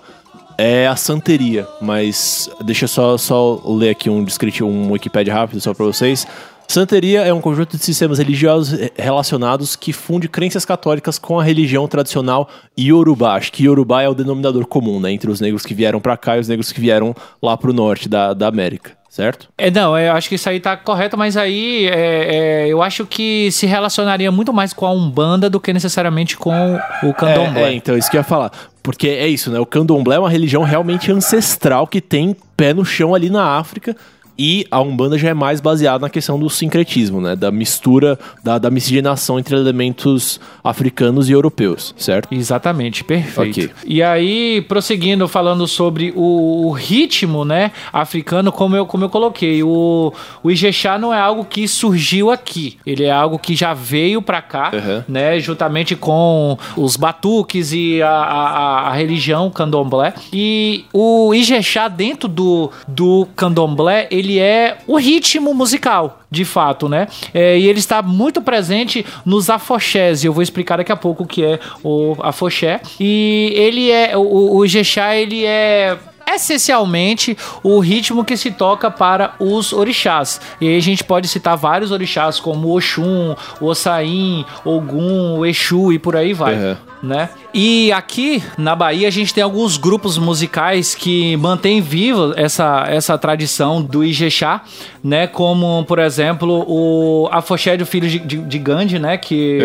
é a santeria, mas deixa eu só, só ler aqui um descritivo, um Wikipedia rápido só pra vocês. Santeria é um conjunto de sistemas religiosos eh, relacionados que funde crenças católicas com a religião tradicional Yorubá. Acho que Yorubá é o denominador comum, né? Entre os negros que vieram pra cá e os negros que vieram lá pro norte da, da América, certo? É, não, eu acho que isso aí tá correto, mas aí é, é, eu acho que se relacionaria muito mais com a Umbanda do que necessariamente com o candomblé. É, é, então, isso que eu ia falar. Porque é isso, né? O candomblé é uma religião realmente ancestral que tem pé no chão ali na África. E a Umbanda já é mais baseada na questão do sincretismo, né? Da mistura, da, da miscigenação entre elementos africanos e europeus, certo? Exatamente, perfeito. Ok. E aí, prosseguindo, falando sobre o, o ritmo, né, africano, como eu, como eu coloquei, o, o Ijexá não é algo que surgiu aqui, ele é algo que já veio pra cá, Uhum. né, juntamente com os batuques e a, a, a- a religião candomblé. E o Ijexá dentro do, do candomblé, ele é o ritmo musical, de fato, né? É, e ele está muito presente nos afoxés, e eu vou explicar daqui a pouco o que é o afoxé. E ele é, o, o Ijexá, ele é essencialmente o ritmo que se toca para os orixás. E aí a gente pode citar vários orixás como Oxum, Ossain, Ogum, Exu e por aí vai. Uhum. Né? E aqui na Bahia a gente tem alguns grupos musicais que mantêm viva essa, essa tradição do Ijexá, né? Como, por exemplo, o Afoxé do Filho de, de, de Gandhi, né? Que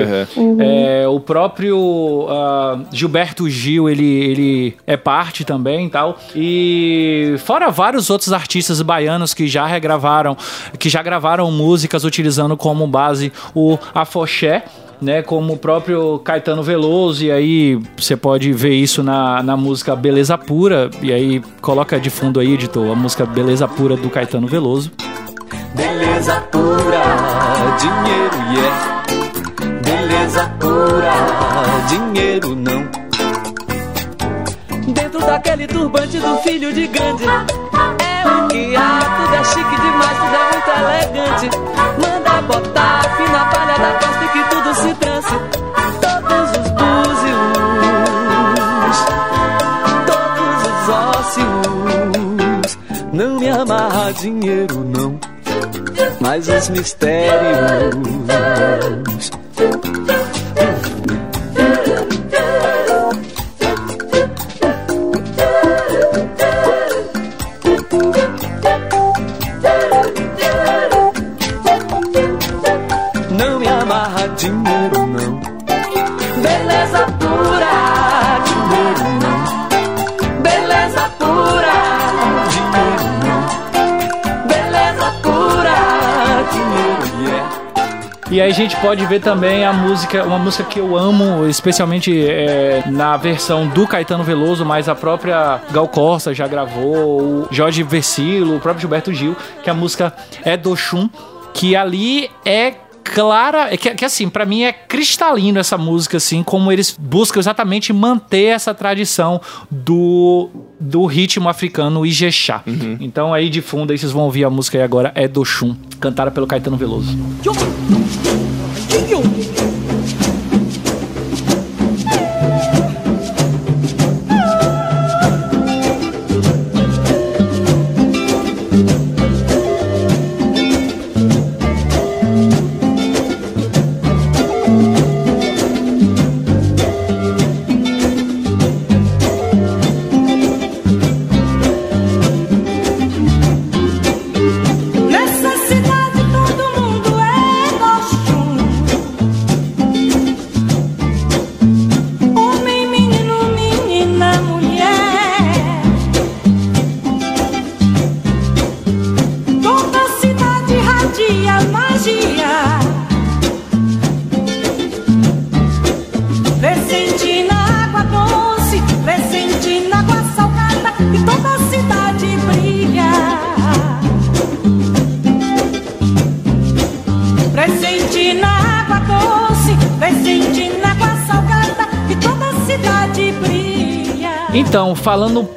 é, o próprio ah, Gilberto Gil, ele, ele é parte também e tal. E fora vários outros artistas baianos que já regravaram, que já gravaram músicas utilizando como base o Afoxé né, como o próprio Caetano Veloso, e aí você pode ver isso na, na música Beleza Pura, e aí coloca de fundo aí, editor, a música Beleza Pura do Caetano Veloso. Beleza pura, dinheiro yeah. Beleza pura, dinheiro não. Dentro daquele turbante do filho de Gandhi É o que há, tudo é chique demais, tudo é muito elegante Manda botar se transe Todos os búzios, todos os ósseos. Não me amarra dinheiro não Mas os mistérios E aí a gente pode ver também a música, uma música que eu amo, especialmente é, na versão do Caetano Veloso, mas a própria Gal Costa já gravou, o Jorge Versilo, o próprio Gilberto Gil, que a música é do Chum, que ali é clara, é que, que assim, pra mim é cristalino essa música, assim, como eles buscam exatamente manter essa tradição do, do ritmo africano Ijexá. Então aí de fundo aí vocês vão ouvir a música aí agora, é do Chum, cantada pelo Caetano Veloso.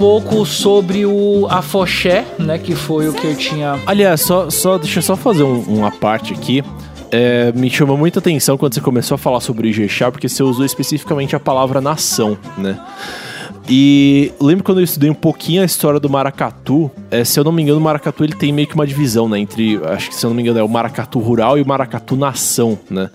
Pouco sobre o afoxé, né, que foi o que eu tinha Aliás, só, só, deixa eu só fazer um- uma parte aqui. É, me chamou muita atenção quando você começou a falar sobre Ijexá, porque você usou especificamente a palavra nação, né? E lembro quando eu estudei um pouquinho a história do maracatu, é, se eu não me engano, o maracatu ele tem meio que uma divisão, né? Entre, acho que se eu não me engano, é o maracatu rural e o maracatu nação, né?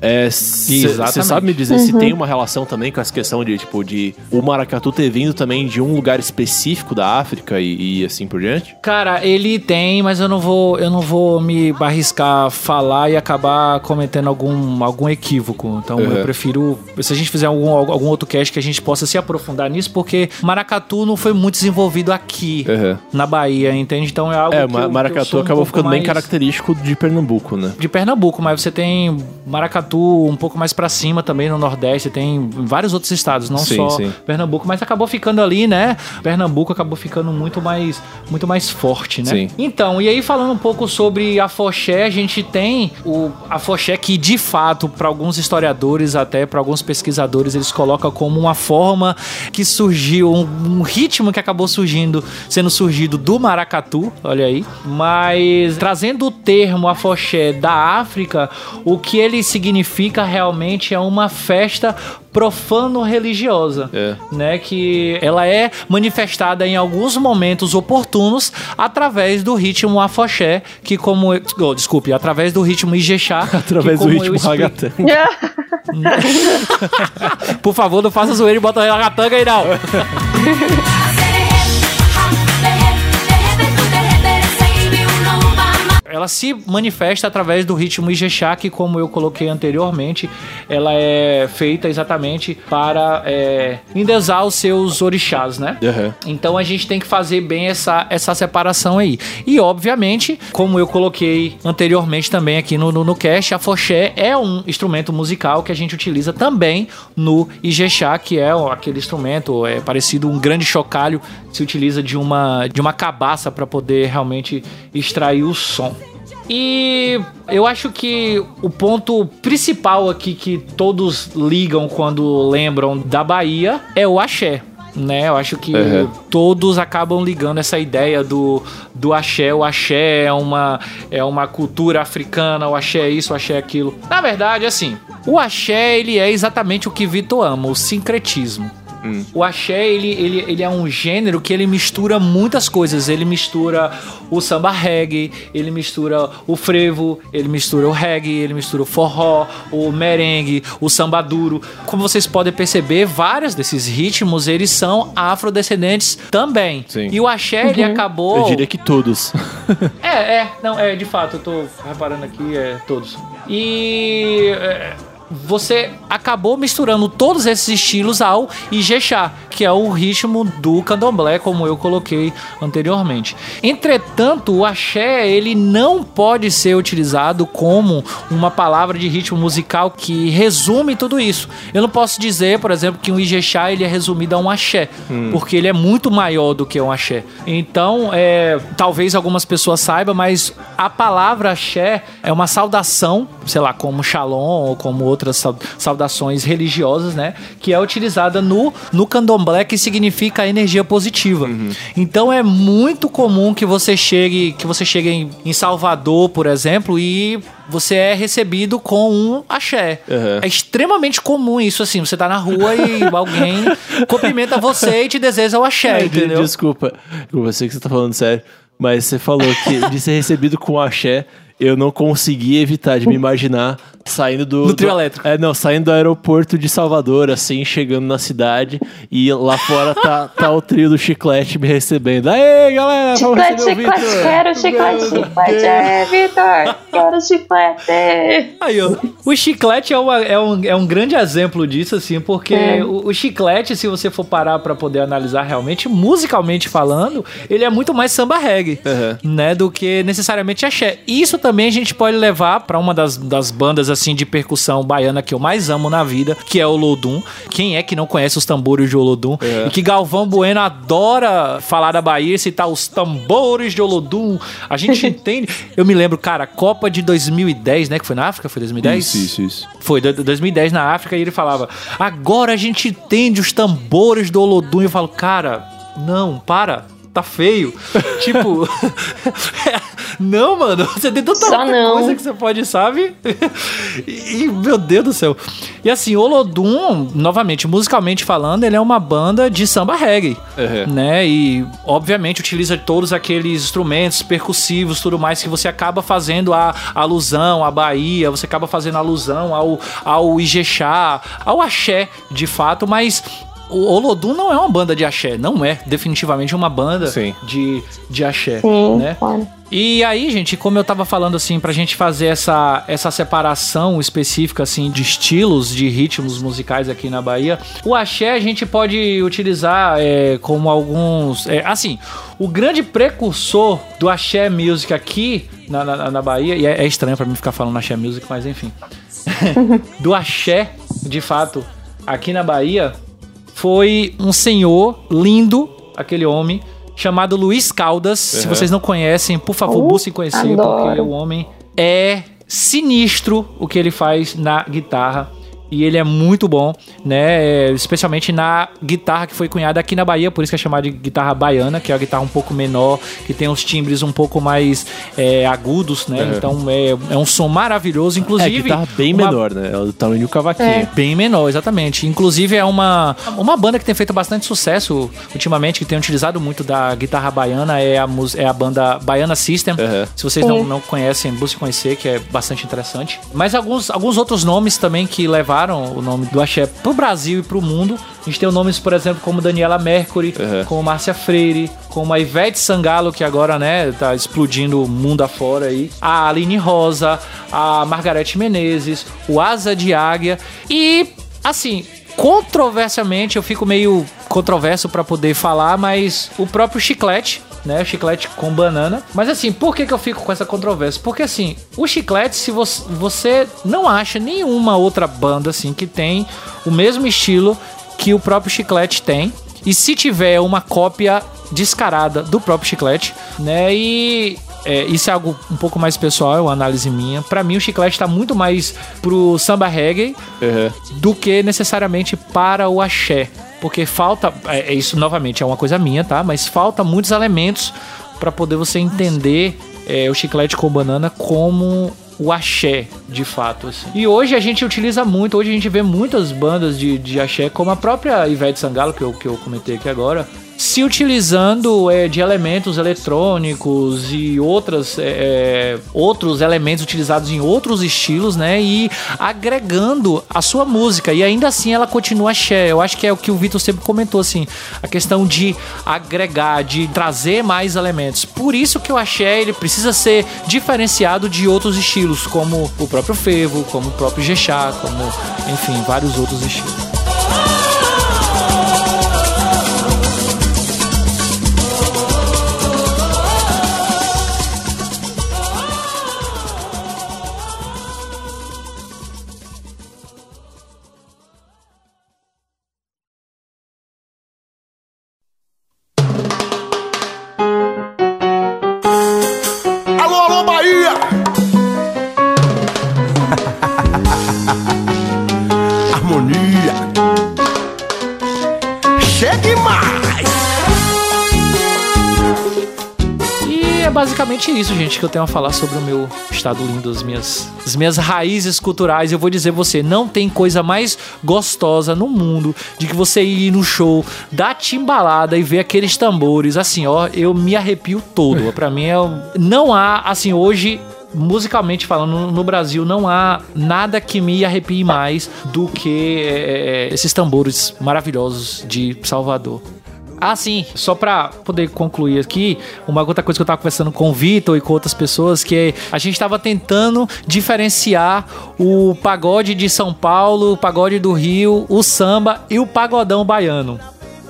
Você Exatamente. sabe me dizer se tem uma relação também com essa questão de, tipo, de o maracatu ter vindo também de um lugar específico da África e, e assim por diante? Cara, ele tem, mas eu não vou, eu não vou me arriscar a falar e acabar cometendo algum, algum equívoco. Então Uhum. eu prefiro, se a gente fizer algum, algum outro cast que a gente possa se aprofundar nisso, porque maracatu não foi muito desenvolvido aqui Uhum. na Bahia, entende? Então é algo É, que Ma- eu- que eu Maracatu um acabou pouco ficando bem mais característico de Pernambuco, né? de Pernambuco, mas você tem maracatu um pouco mais pra cima também no Nordeste, tem em vários outros estados, não Sim, só sim. Pernambuco, mas acabou ficando ali, né? Pernambuco acabou ficando muito mais muito mais forte, né? Sim. Então, e aí falando um pouco sobre a Foché, a gente tem o a Foché que de fato para alguns historiadores até para alguns pesquisadores eles colocam como uma forma que surgiu um, um ritmo que acabou surgindo, sendo surgido do maracatu, olha aí. Mas trazendo o termo afoxé da África, o que ele significa realmente é uma festa profano-religiosa, É. né? Que ela é manifestada em alguns momentos oportunos através do ritmo afoxé, que como... eu- oh, desculpe, através do ritmo ijexá. (laughs) Através do ritmo ragatanga. (laughs) (laughs) Por favor, não faça zoeira e bota a ragatanga aí não. Ela se manifesta através do ritmo Ijexá, que como eu coloquei anteriormente, ela é feita exatamente para é, endeusar os seus orixás, né? Aham. Então a gente tem que fazer bem essa, essa separação aí. E obviamente, como eu coloquei anteriormente também aqui no, no, no cast, a foché é um instrumento musical que a gente utiliza também no Ijexá, que é aquele instrumento é parecido um grande chocalho, se utiliza de uma de uma cabaça para poder realmente extrair o som. E eu acho que o ponto principal aqui que todos ligam quando lembram da Bahia é o axé. Né, eu acho que Uhum. todos acabam ligando essa ideia do, do axé. O axé é uma, é uma cultura africana, o axé é isso, o axé é aquilo. Na verdade, assim, o axé ele é exatamente o que Vitor ama, o sincretismo. O axé, ele, ele, ele é um gênero que ele mistura muitas coisas. Ele mistura o samba reggae, ele mistura o frevo, ele mistura o reggae, ele mistura o forró, o merengue, o samba duro. Como vocês podem perceber, vários desses ritmos, eles são afrodescendentes também. Sim. E o axé, ele acabou... Eu diria que todos. (laughs) É, é, não, é, de fato, eu tô reparando aqui, é, todos. E é, você acabou misturando todos esses estilos ao Ijexá, que é o ritmo do candomblé, como eu coloquei anteriormente. Entretanto, o axé, ele não pode ser utilizado como uma palavra de ritmo musical que resume tudo isso. Eu não posso dizer, por exemplo, que um Ijexá, ele é resumido a um axé, porque ele é muito maior do que um axé. Então, é, talvez algumas pessoas saibam, mas a palavra axé é uma saudação, sei lá, como shalom ou como outras sau- saudações religiosas, né? Que é utilizada no, no candomblé, que significa energia positiva. Então é muito comum que você chegue, que você chegue em, em Salvador, por exemplo, e você é recebido com um axé. Uhum. É extremamente comum isso, assim. Você tá na rua e (laughs) alguém cumprimenta você e te deseja o axé, entendeu? Desculpa, eu sei que você tá falando sério, mas você falou que de ser recebido com axé, eu não consegui evitar de me imaginar saindo do. No trio do- elétrico. É, não, saindo do aeroporto de Salvador, assim, chegando na cidade, e lá fora tá, tá o trio do chiclete me recebendo. Aê, galera! vamos Chiclete, chiclete, Vitor." quero chiclete, chiclete, é, Vitor, quero chiclete. Aí, ó. O chiclete é, uma- é um, é um grande exemplo disso, assim, porque É. o, o chiclete, se você for parar pra poder analisar realmente, musicalmente falando, ele é muito mais samba reggae, Uhum. né, do que necessariamente axé. Isso também a gente pode levar pra uma das, das bandas assim de percussão baiana que eu mais amo na vida, que é o Olodum. Quem é que não conhece os tambores de Olodum? É. E que Galvão Bueno adora falar da Bahia e citar os tambores de Olodum. A gente (laughs) entende. Eu me lembro, cara, Copa de 2010, né? Que foi na África? Foi 2010? Isso, isso, isso. Foi, do- 2010 na África, e ele falava: Agora a gente entende os tambores do Olodum. E eu falo, cara, não, para. Tá feio. (laughs) tipo. (laughs) não, mano. Você tem tanta Só não. coisa que você pode, sabe? (laughs) e, e, meu Deus do céu. E assim, Olodum, novamente, musicalmente falando, ele é uma banda de samba reggae. Uhum. Né? E, obviamente, utiliza todos aqueles instrumentos percussivos, tudo mais, que você acaba fazendo a alusão à Bahia, você acaba fazendo alusão ao, ao Ijexá, ao axé, de fato, mas. O Olodum não é uma banda de axé, não é definitivamente uma banda Sim. de, de axé, Sim, né? claro. E aí, gente, como eu tava falando assim, pra gente fazer essa, essa separação específica assim de estilos, de ritmos musicais aqui na Bahia, o axé a gente pode utilizar é, como alguns. é, assim, o grande precursor do axé music aqui na, na, na Bahia, e é, é estranho pra mim ficar falando axé music, mas enfim. (laughs) do axé, de fato, aqui na Bahia, foi um senhor lindo, aquele homem, chamado Luiz Caldas. Se Uhum. vocês não conhecem, por favor, Uh, busquem conhecer, adoro. porque o homem é sinistro o que ele faz na guitarra. E ele é muito bom, né? É, Especialmente na guitarra que foi cunhada aqui na Bahia, por isso que é chamada de guitarra baiana, que é a guitarra um pouco menor, que tem os timbres um pouco mais é, agudos, né? Uhum. Então é, é um som maravilhoso, É, inclusive. que tava bem uma- menor, né? É o tamanho do cavaquinho. Bem menor, exatamente. Inclusive é uma, uma banda que tem feito bastante sucesso ultimamente, que tem utilizado muito da guitarra baiana, é a, mus- é a banda Baiana System. Uhum. Se vocês não, não conhecem, busquem conhecer, que é bastante interessante. Mas alguns, alguns outros nomes também que levaram o nome do axé pro Brasil e pro mundo. A gente tem nomes, por exemplo, como Daniela Mercury, Uhum. como Márcia Freire, como a Ivete Sangalo, que agora, né, tá explodindo o mundo afora aí. A Aline Rosa, a Margarete Menezes, o Asa de Águia. E, assim, controversialmente, eu fico meio controverso pra poder falar, mas o próprio Chiclete, né? Chiclete com banana. Mas assim, por que, que eu fico com essa controvérsia? Porque assim, o chiclete, se você, você não acha nenhuma outra banda assim que tem o mesmo estilo que o próprio chiclete tem. E se tiver uma cópia descarada do próprio chiclete, né? E é, isso é algo um pouco mais pessoal, é uma análise minha. Pra mim, o chiclete tá muito mais pro samba reggae Uhum. do que necessariamente para o axé. Porque falta, é, é isso novamente é uma coisa minha, tá? Mas falta muitos elementos para poder você entender é, o chiclete com banana como o axé, de fato. assim. E hoje a gente utiliza muito, hoje a gente vê muitas bandas de, de axé, como a própria Ivete Sangalo, que eu, que eu comentei aqui agora, se utilizando é, de elementos eletrônicos e outras, é, é, outros elementos utilizados em outros estilos, né? E agregando a sua música. E ainda assim ela continua axé. Eu acho que é o que o Vitor sempre comentou, assim. A questão de agregar, de trazer mais elementos. Por isso que o axé ele precisa ser diferenciado de outros estilos, como o próprio Fevo, como o próprio Jexá, como, enfim, vários outros estilos. Isso, gente, que eu tenho a falar sobre o meu estado lindo, as minhas, as minhas raízes culturais. Eu vou dizer você, não tem coisa mais gostosa no mundo de que você ir no show, dar timbalada e ver aqueles tambores. Assim, ó, eu me arrepio todo. (laughs) Pra mim, é, não há, assim, hoje musicalmente falando, no- no Brasil não há nada que me arrepie mais do que é, é, esses tambores maravilhosos de Salvador. Ah, sim. Só pra poder concluir aqui, uma outra coisa que eu tava conversando com o Vitor e com outras pessoas, que é, a gente tava tentando diferenciar o pagode de São Paulo, o pagode do Rio, o samba e o pagodão baiano.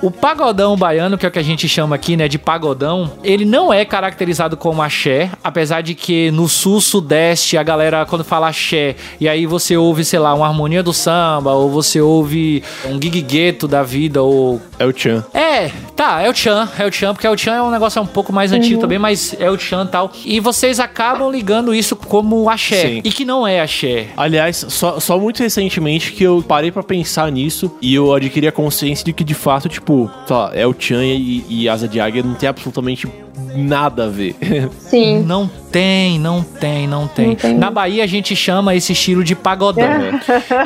O pagodão baiano, que é o que a gente chama aqui, né, de pagodão, ele não é caracterizado como axé, apesar de que no sul, sudeste, a galera, quando fala axé, e aí você ouve, sei lá, uma harmonia do samba, ou você ouve um gigueto da vida, ou É o Chan. é, tá, é o Chan, é o Chan, porque o Chan é um negócio um pouco mais antigo também, mas é o Chan e tal. E vocês acabam ligando isso como axé, Sim. e que não é axé. Aliás, só, só muito recentemente que eu parei pra pensar nisso e eu adquiri a consciência de que de fato, tipo, sei lá, é o Chan e, e Asa de Águia não tem absolutamente nada a ver. (laughs) Sim. Não tem, não tem, não tem. Não tem. Na Bahia a gente chama esse estilo de pagodão.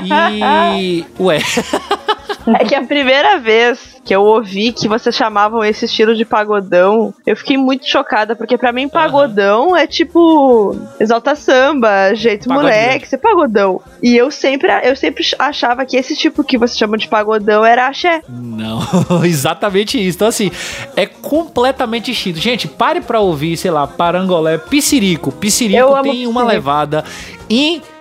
E. Ué. (laughs) (laughs) É que a primeira vez que eu ouvi que vocês chamavam esse estilo de pagodão, eu fiquei muito chocada, porque pra mim pagodão é tipo exalta samba, jeito Pagodinho. moleque, isso é pagodão. E eu sempre, eu sempre achava que esse tipo que vocês chamam de pagodão era axé. Não, (laughs) exatamente isso. Então, assim, é completamente distinto. Gente, pare pra ouvir, sei lá, Parangolé, Piscirico. Piscirico tem uma levada incrível.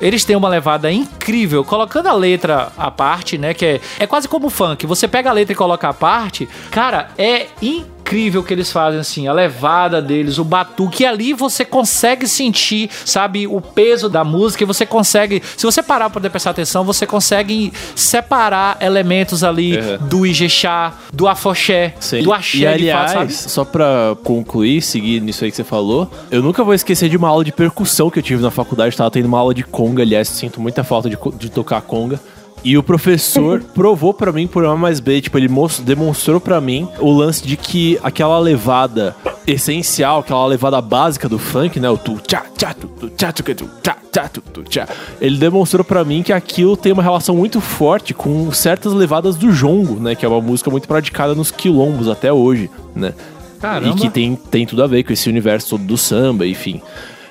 Eles têm uma levada incrível. Colocando a letra à parte, né? Que é, é quase como funk. Você pega a letra e coloca à parte, cara, é incrível o que eles fazem, assim, a levada deles, o batuque, e ali você consegue sentir, sabe, o peso da música, e você consegue, se você parar pra poder prestar atenção, você consegue separar elementos ali Uhum. do Ijexá, do afoxé, Sim. do axé, e aliás, fato, só pra concluir, seguir nisso aí que você falou, eu nunca vou esquecer de uma aula de percussão que eu tive na faculdade. Tava tendo uma aula de conga, aliás, sinto muita falta de, de tocar conga. E o professor (laughs) provou pra mim por A mais B, tipo, ele demonstrou pra mim o lance de que aquela levada essencial, aquela levada básica do funk, né, o tu tchá tchá tu tu tchá tu tu tchá tchá tu tu tchá. Ele demonstrou pra mim que aquilo tem uma relação muito forte com certas levadas do jongo, né, que é uma música muito praticada nos quilombos até hoje, né? Caramba. E que tem, tem tudo a ver com esse universo todo do samba, enfim.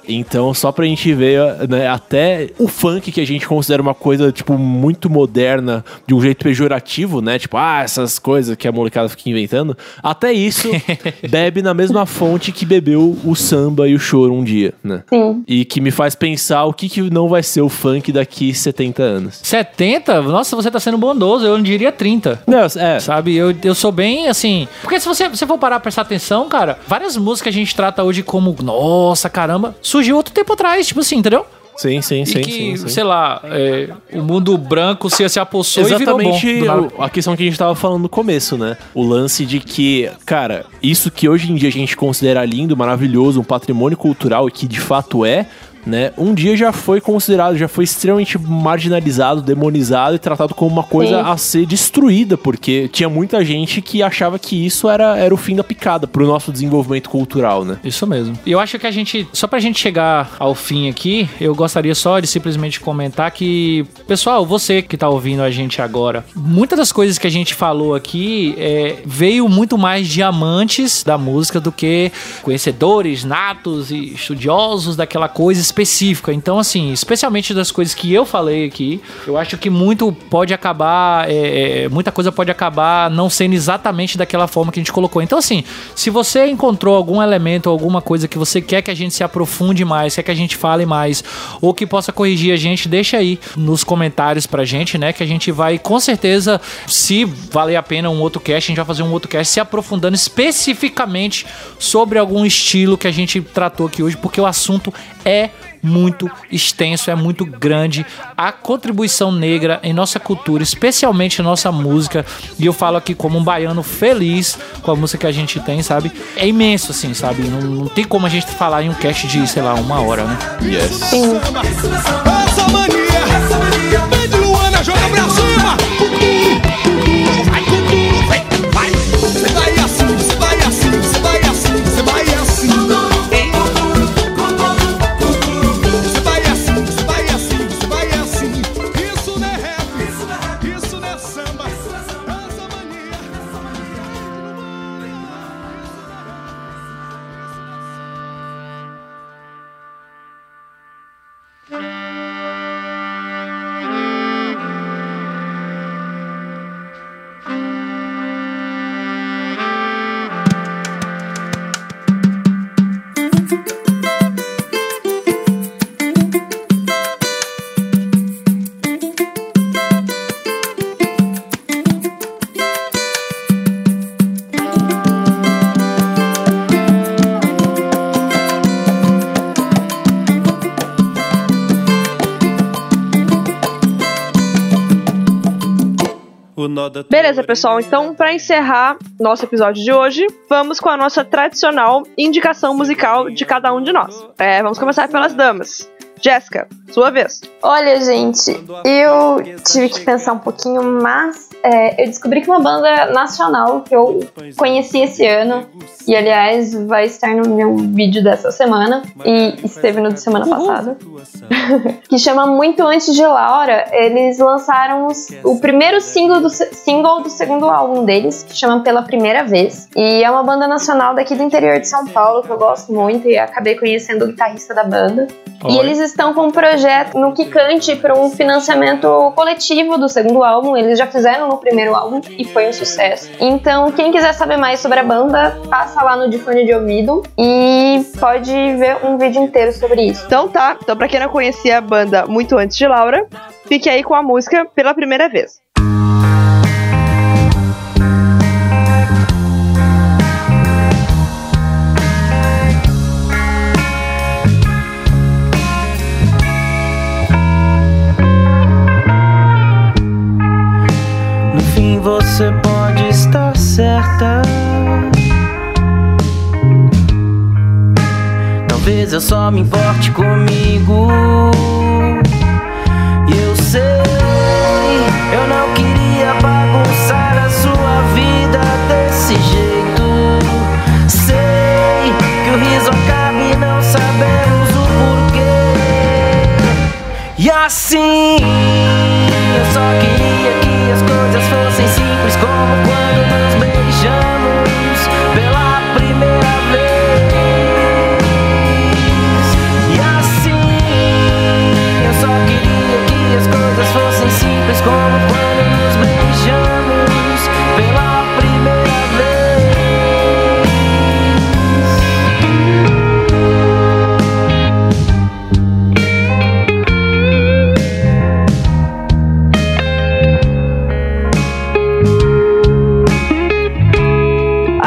Então, só pra gente ver, né, até o funk que a gente considera uma coisa, tipo, muito moderna, de um jeito pejorativo, né? Tipo, ah, essas coisas que a molecada fica inventando. Até isso (laughs) bebe na mesma fonte que bebeu o samba e o choro um dia, né? Sim. E que me faz pensar o que, que não vai ser o funk daqui 70 anos. 70? Nossa, você tá sendo bondoso, eu não diria 30. Não, é, Sabe, eu, eu sou bem assim. Porque se você, você for parar pra prestar atenção, cara, várias músicas que a gente trata hoje como, nossa, caramba, surgiu outro tempo atrás, tipo assim, entendeu? sim, sim, sim, e que, sim, sim. sei lá, é, o mundo branco se, se apossou e virou bom. Exatamente a questão que a gente tava falando no começo, né? O lance de que, cara, isso que hoje em dia a gente considera lindo, maravilhoso, um patrimônio cultural e que de fato é, né? Um dia já foi considerado, já foi extremamente marginalizado, demonizado e tratado como uma coisa Sim. a ser destruída, porque tinha muita gente que achava que isso era, era o fim da picada pro nosso desenvolvimento cultural, né? Isso mesmo. E eu acho que a gente, só pra gente chegar ao fim aqui, eu gostaria só de simplesmente comentar que, pessoal, você que tá ouvindo a gente agora, muitas das coisas que a gente falou aqui é, veio muito mais de amantes da música do que conhecedores natos e estudiosos daquela coisa específica. Então, assim, especialmente das coisas que eu falei aqui, eu acho que muito pode acabar, é, é, muita coisa pode acabar não sendo exatamente daquela forma que a gente colocou. Então, assim, se você encontrou algum elemento, alguma coisa que você quer que a gente se aprofunde mais, quer que a gente fale mais, ou que possa corrigir a gente, deixa aí nos comentários pra gente, né? Que a gente vai, com certeza, se valer a pena um outro cast, a gente vai fazer um outro cast se aprofundando especificamente sobre algum estilo que a gente tratou aqui hoje, porque o assunto é muito extenso, é muito grande. A contribuição negra em nossa cultura, especialmente em nossa música, e eu falo aqui como um baiano feliz com a música que a gente tem, sabe? É imenso, assim, sabe? Não, não tem como a gente falar em um cast de, sei lá, uma hora, né? Yes. Essa mania, vem de Luana, joga pra cima. Beleza, tua pessoal. Então, pra encerrar nosso episódio de hoje, vamos com a nossa tradicional indicação musical de cada um de nós. É, vamos começar pelas damas. Jéssica, sua vez. Olha, gente, eu tive que pensar um pouquinho, mas é, eu descobri que uma banda nacional que eu conheci esse ano, e aliás vai estar no meu vídeo dessa semana, e esteve no de semana passada, (laughs) que chama Muito Antes de Laura. Eles lançaram os- o primeiro single do, single do segundo álbum deles, que chama Pela Primeira Vez. E é uma banda nacional daqui do interior de São Paulo, que eu gosto muito, e acabei conhecendo o guitarrista da banda. E eles estão com um projeto no Kikante para um financiamento coletivo do segundo álbum. Eles já fizeram no primeiro álbum e foi um sucesso. Então, quem quiser saber mais sobre a banda, passa lá no de fone de ouvido e pode ver um vídeo inteiro sobre isso. Então tá, então pra quem não conhecia a banda muito antes de Laura, fique aí com a música pela primeira vez. Talvez eu só me importe comigo. E eu sei, eu não queria bagunçar a sua vida desse jeito. Sei que o riso acaba e não sabemos o porquê. E assim,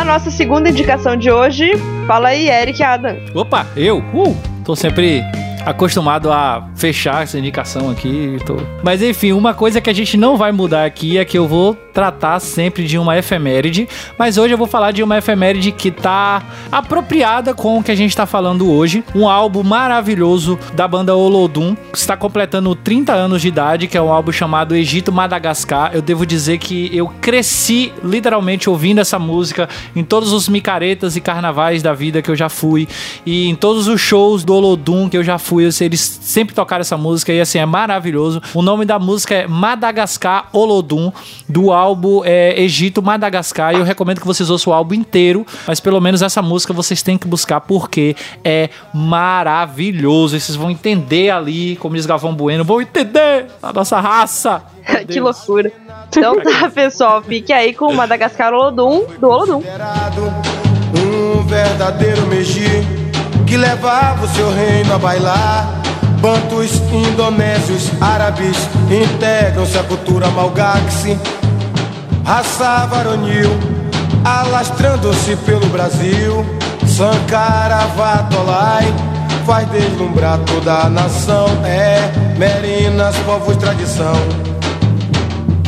nossa segunda indicação de hoje, fala aí, Eric Adam. Opa, eu? Uh, tô sempre acostumado a fechar essa indicação aqui. Tô... Mas enfim, uma coisa que a gente não vai mudar aqui é que eu vou tratar sempre de uma efeméride, mas hoje eu vou falar de uma efeméride que tá apropriada com o que a gente tá falando hoje. Um álbum maravilhoso da banda Olodum, que está completando 30 anos de idade, que é um álbum chamado Egito Madagascar. Eu devo dizer que eu cresci literalmente ouvindo essa música em todos os micaretas e carnavais da vida que eu já fui e em todos os shows do Olodum que eu já fui, eles sempre tocaram essa música e assim é maravilhoso. O nome da música é Madagascar Olodum do álbum é, Egito Madagascar e eu recomendo que vocês ouçam o álbum inteiro, mas pelo menos essa música vocês têm que buscar porque é maravilhoso. E vocês vão entender ali, como diz Galvão Bueno, vão entender a nossa raça. (laughs) Que loucura. Então tá, pessoal, fique aí com o Madagascar Olodum, do Olodum. Um verdadeiro Meji que levava o seu reino a bailar. Bantus, indonésios, árabes integram-se à cultura malgaxe. Raça varonil, alastrando-se pelo Brasil. Sankara Vatolai faz deslumbrar toda a nação. É, Merinas, povos tradição.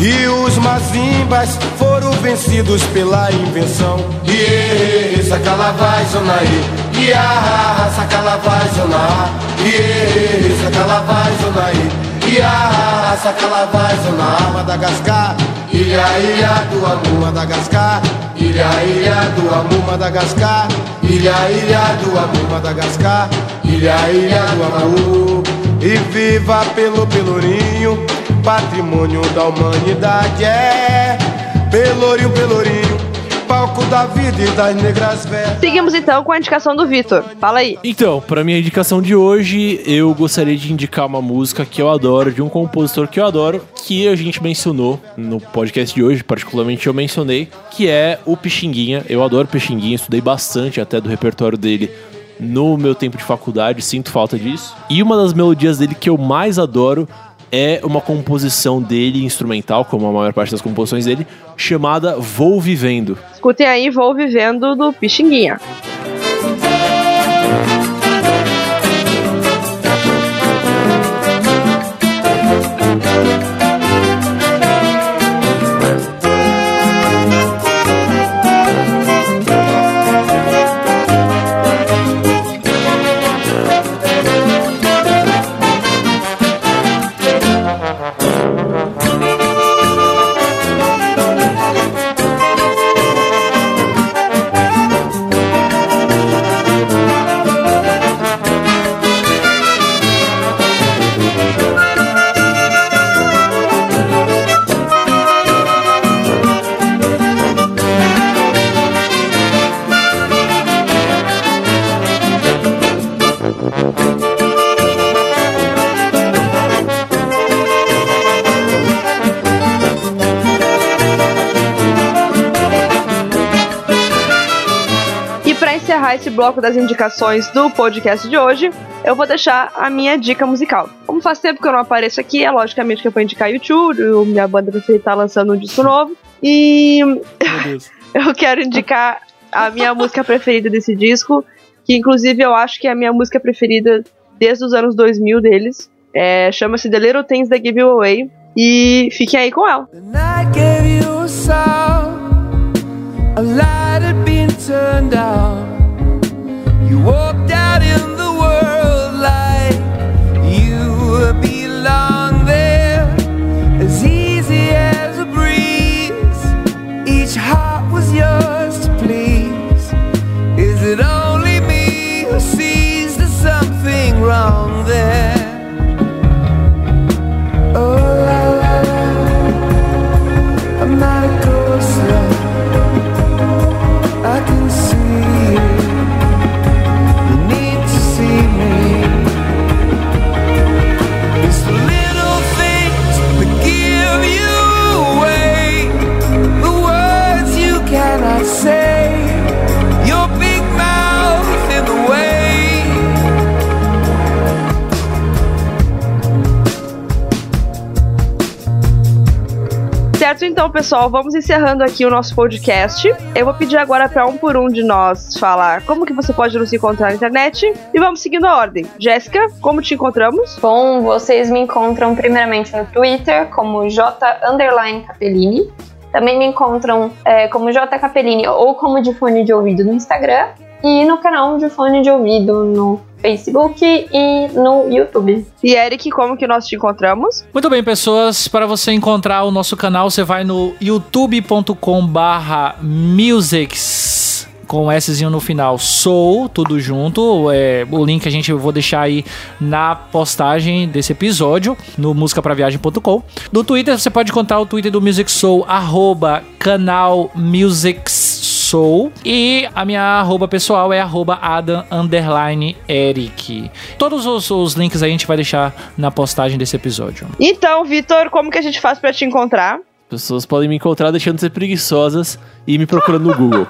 E os mazimbas foram vencidos pela invenção. Iê, sacalavai, zonaí. Iá, sacalavai, zoná. Iê, sacalavai, zonaí. Iá, sacalavai, zoná. Madagascar. Ilha, ilha do amor, Madagascar. Ilha, ilha do amor, Madagascar. Ilha, ilha do amor, Madagascar. Ilha, ilha do amor. E viva pelo Pelourinho, patrimônio da humanidade. É Pelourinho, Pelourinho, palco da vida e das negras velhas. Seguimos então com a indicação do Vitor. Fala aí. Então, pra minha indicação de hoje, eu gostaria de indicar uma música que eu adoro, de um compositor que eu adoro, que a gente mencionou no podcast de hoje, particularmente eu mencionei, que é o Pixinguinha. Eu adoro Pixinguinha, estudei bastante até do repertório dele no meu tempo de faculdade, sinto falta disso. E uma das melodias dele que eu mais adoro é uma composição dele instrumental, como a maior parte das composições dele, chamada Vou Vivendo. Escutem aí, vou vivendo do Pixinguinha. encerrar bloco das indicações do podcast de hoje, eu vou deixar a minha dica musical. Como faz tempo que eu não apareço aqui, é logicamente que eu vou indicar YouTube, minha banda preferida tá lançando um disco novo. E Meu Deus. (laughs) eu quero indicar a minha música preferida desse disco, que inclusive eu acho que é a minha música preferida desde os anos 2000 deles. É, Chama-se The Little Things That Give You Away. E fiquem aí com ela. The night gave you a song. A light had been turned. You walked out in Certo, então, pessoal, vamos encerrando aqui o nosso podcast. Eu vou pedir agora para um por um de nós falar como que você pode nos encontrar na internet e vamos seguindo a ordem. Jéssica, como te encontramos? Bom, vocês me encontram primeiramente no Twitter como J Capellini. Também me encontram é, como J Capellini ou como de fone de ouvido no Instagram. E no canal de fone de ouvido no Facebook e no YouTube. E Eric, como que nós te encontramos? Muito bem, pessoas. Para você encontrar o nosso canal, você vai no youtube.com barra musics com Szinho no final, sou, tudo junto. É, o link a gente eu vou deixar aí na postagem desse episódio, no musicapraviagem.com. No Twitter, você pode encontrar o Twitter do Music Soul, arroba canal Musics Soul. E a minha arroba pessoal é arroba Adam underline Eric. Todos os, os links aí a gente vai deixar na postagem desse episódio. Então, Vitor, como que a gente faz para te encontrar? Pessoas podem me encontrar deixando de ser preguiçosas e me procurando no Google.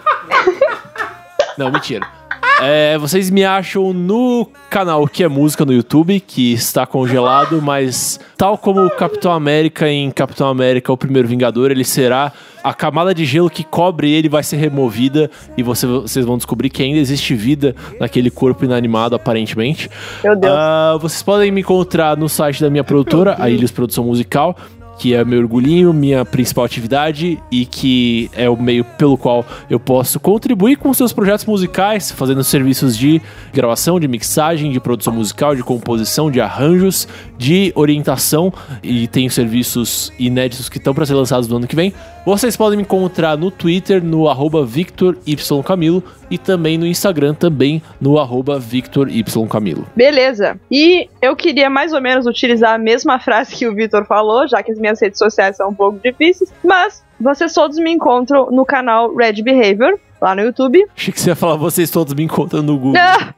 (laughs) Não, mentira. É, vocês me acham no canal que é música no YouTube, que está congelado, mas tal como o Capitão América em Capitão América, o primeiro Vingador, ele será a camada de gelo que cobre ele vai ser removida e você- vocês vão descobrir que ainda existe vida naquele corpo inanimado, aparentemente. Meu Deus. Ah, vocês podem me encontrar no site da minha produtora, a Ilhos Produção Musical, que é meu orgulhinho, minha principal atividade e que é o meio pelo qual eu posso contribuir com seus projetos musicais, fazendo serviços de gravação, de mixagem, de produção musical, de composição, de arranjos, de orientação e tenho serviços inéditos que estão para ser lançados no ano que vem. Vocês podem me encontrar no Twitter, no arroba Victor Y Camilo e também no Instagram, também no arroba Victor Y Camilo. Beleza. E eu queria mais ou menos utilizar a mesma frase que o Vitor falou, já que as minhas redes sociais são um pouco difíceis, mas vocês todos me encontram no canal Red Behavior, lá no YouTube. Achei que você ia falar, vocês todos me encontram no Google. Ah!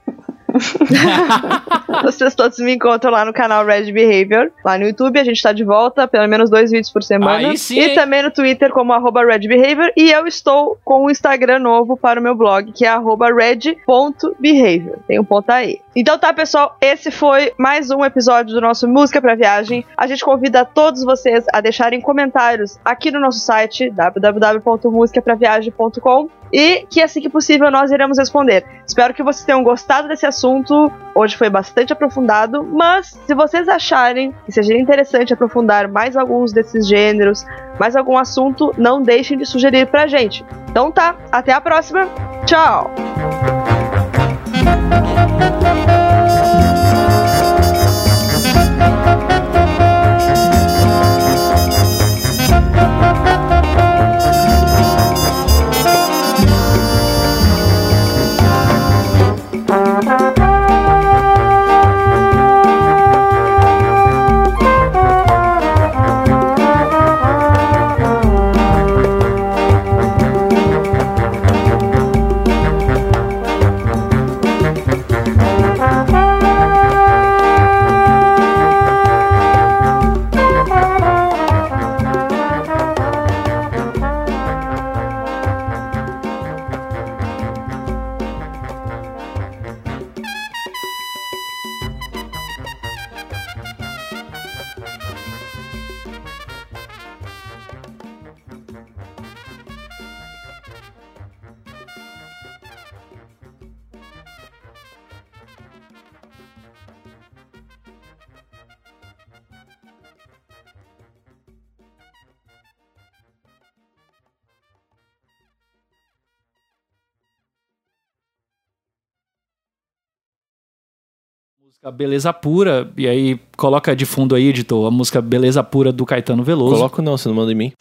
(laughs) Vocês todos me encontram lá no canal Red Behavior, lá no YouTube. A gente tá de volta, pelo menos dois vídeos por semana. Sim, e hein? também no Twitter como arroba Red Behavior. E eu estou com um Instagram novo para o meu blog, que é arroba red.behavior. Tem um ponto aí. Então tá, pessoal, esse foi mais um episódio do nosso Música pra Viagem. A gente convida todos vocês a deixarem comentários aqui no nosso site, www.musicapraviagem.com e que assim que possível nós iremos responder. Espero que vocês tenham gostado desse assunto. Hoje foi bastante aprofundado, mas se vocês acharem que seja interessante aprofundar mais alguns desses gêneros, mais algum assunto, não deixem de sugerir pra gente. Então tá, até a próxima. Tchau. Música Beleza Pura, e aí coloca de fundo aí, editor, a música Beleza Pura do Caetano Veloso. Coloco não, você não manda em mim.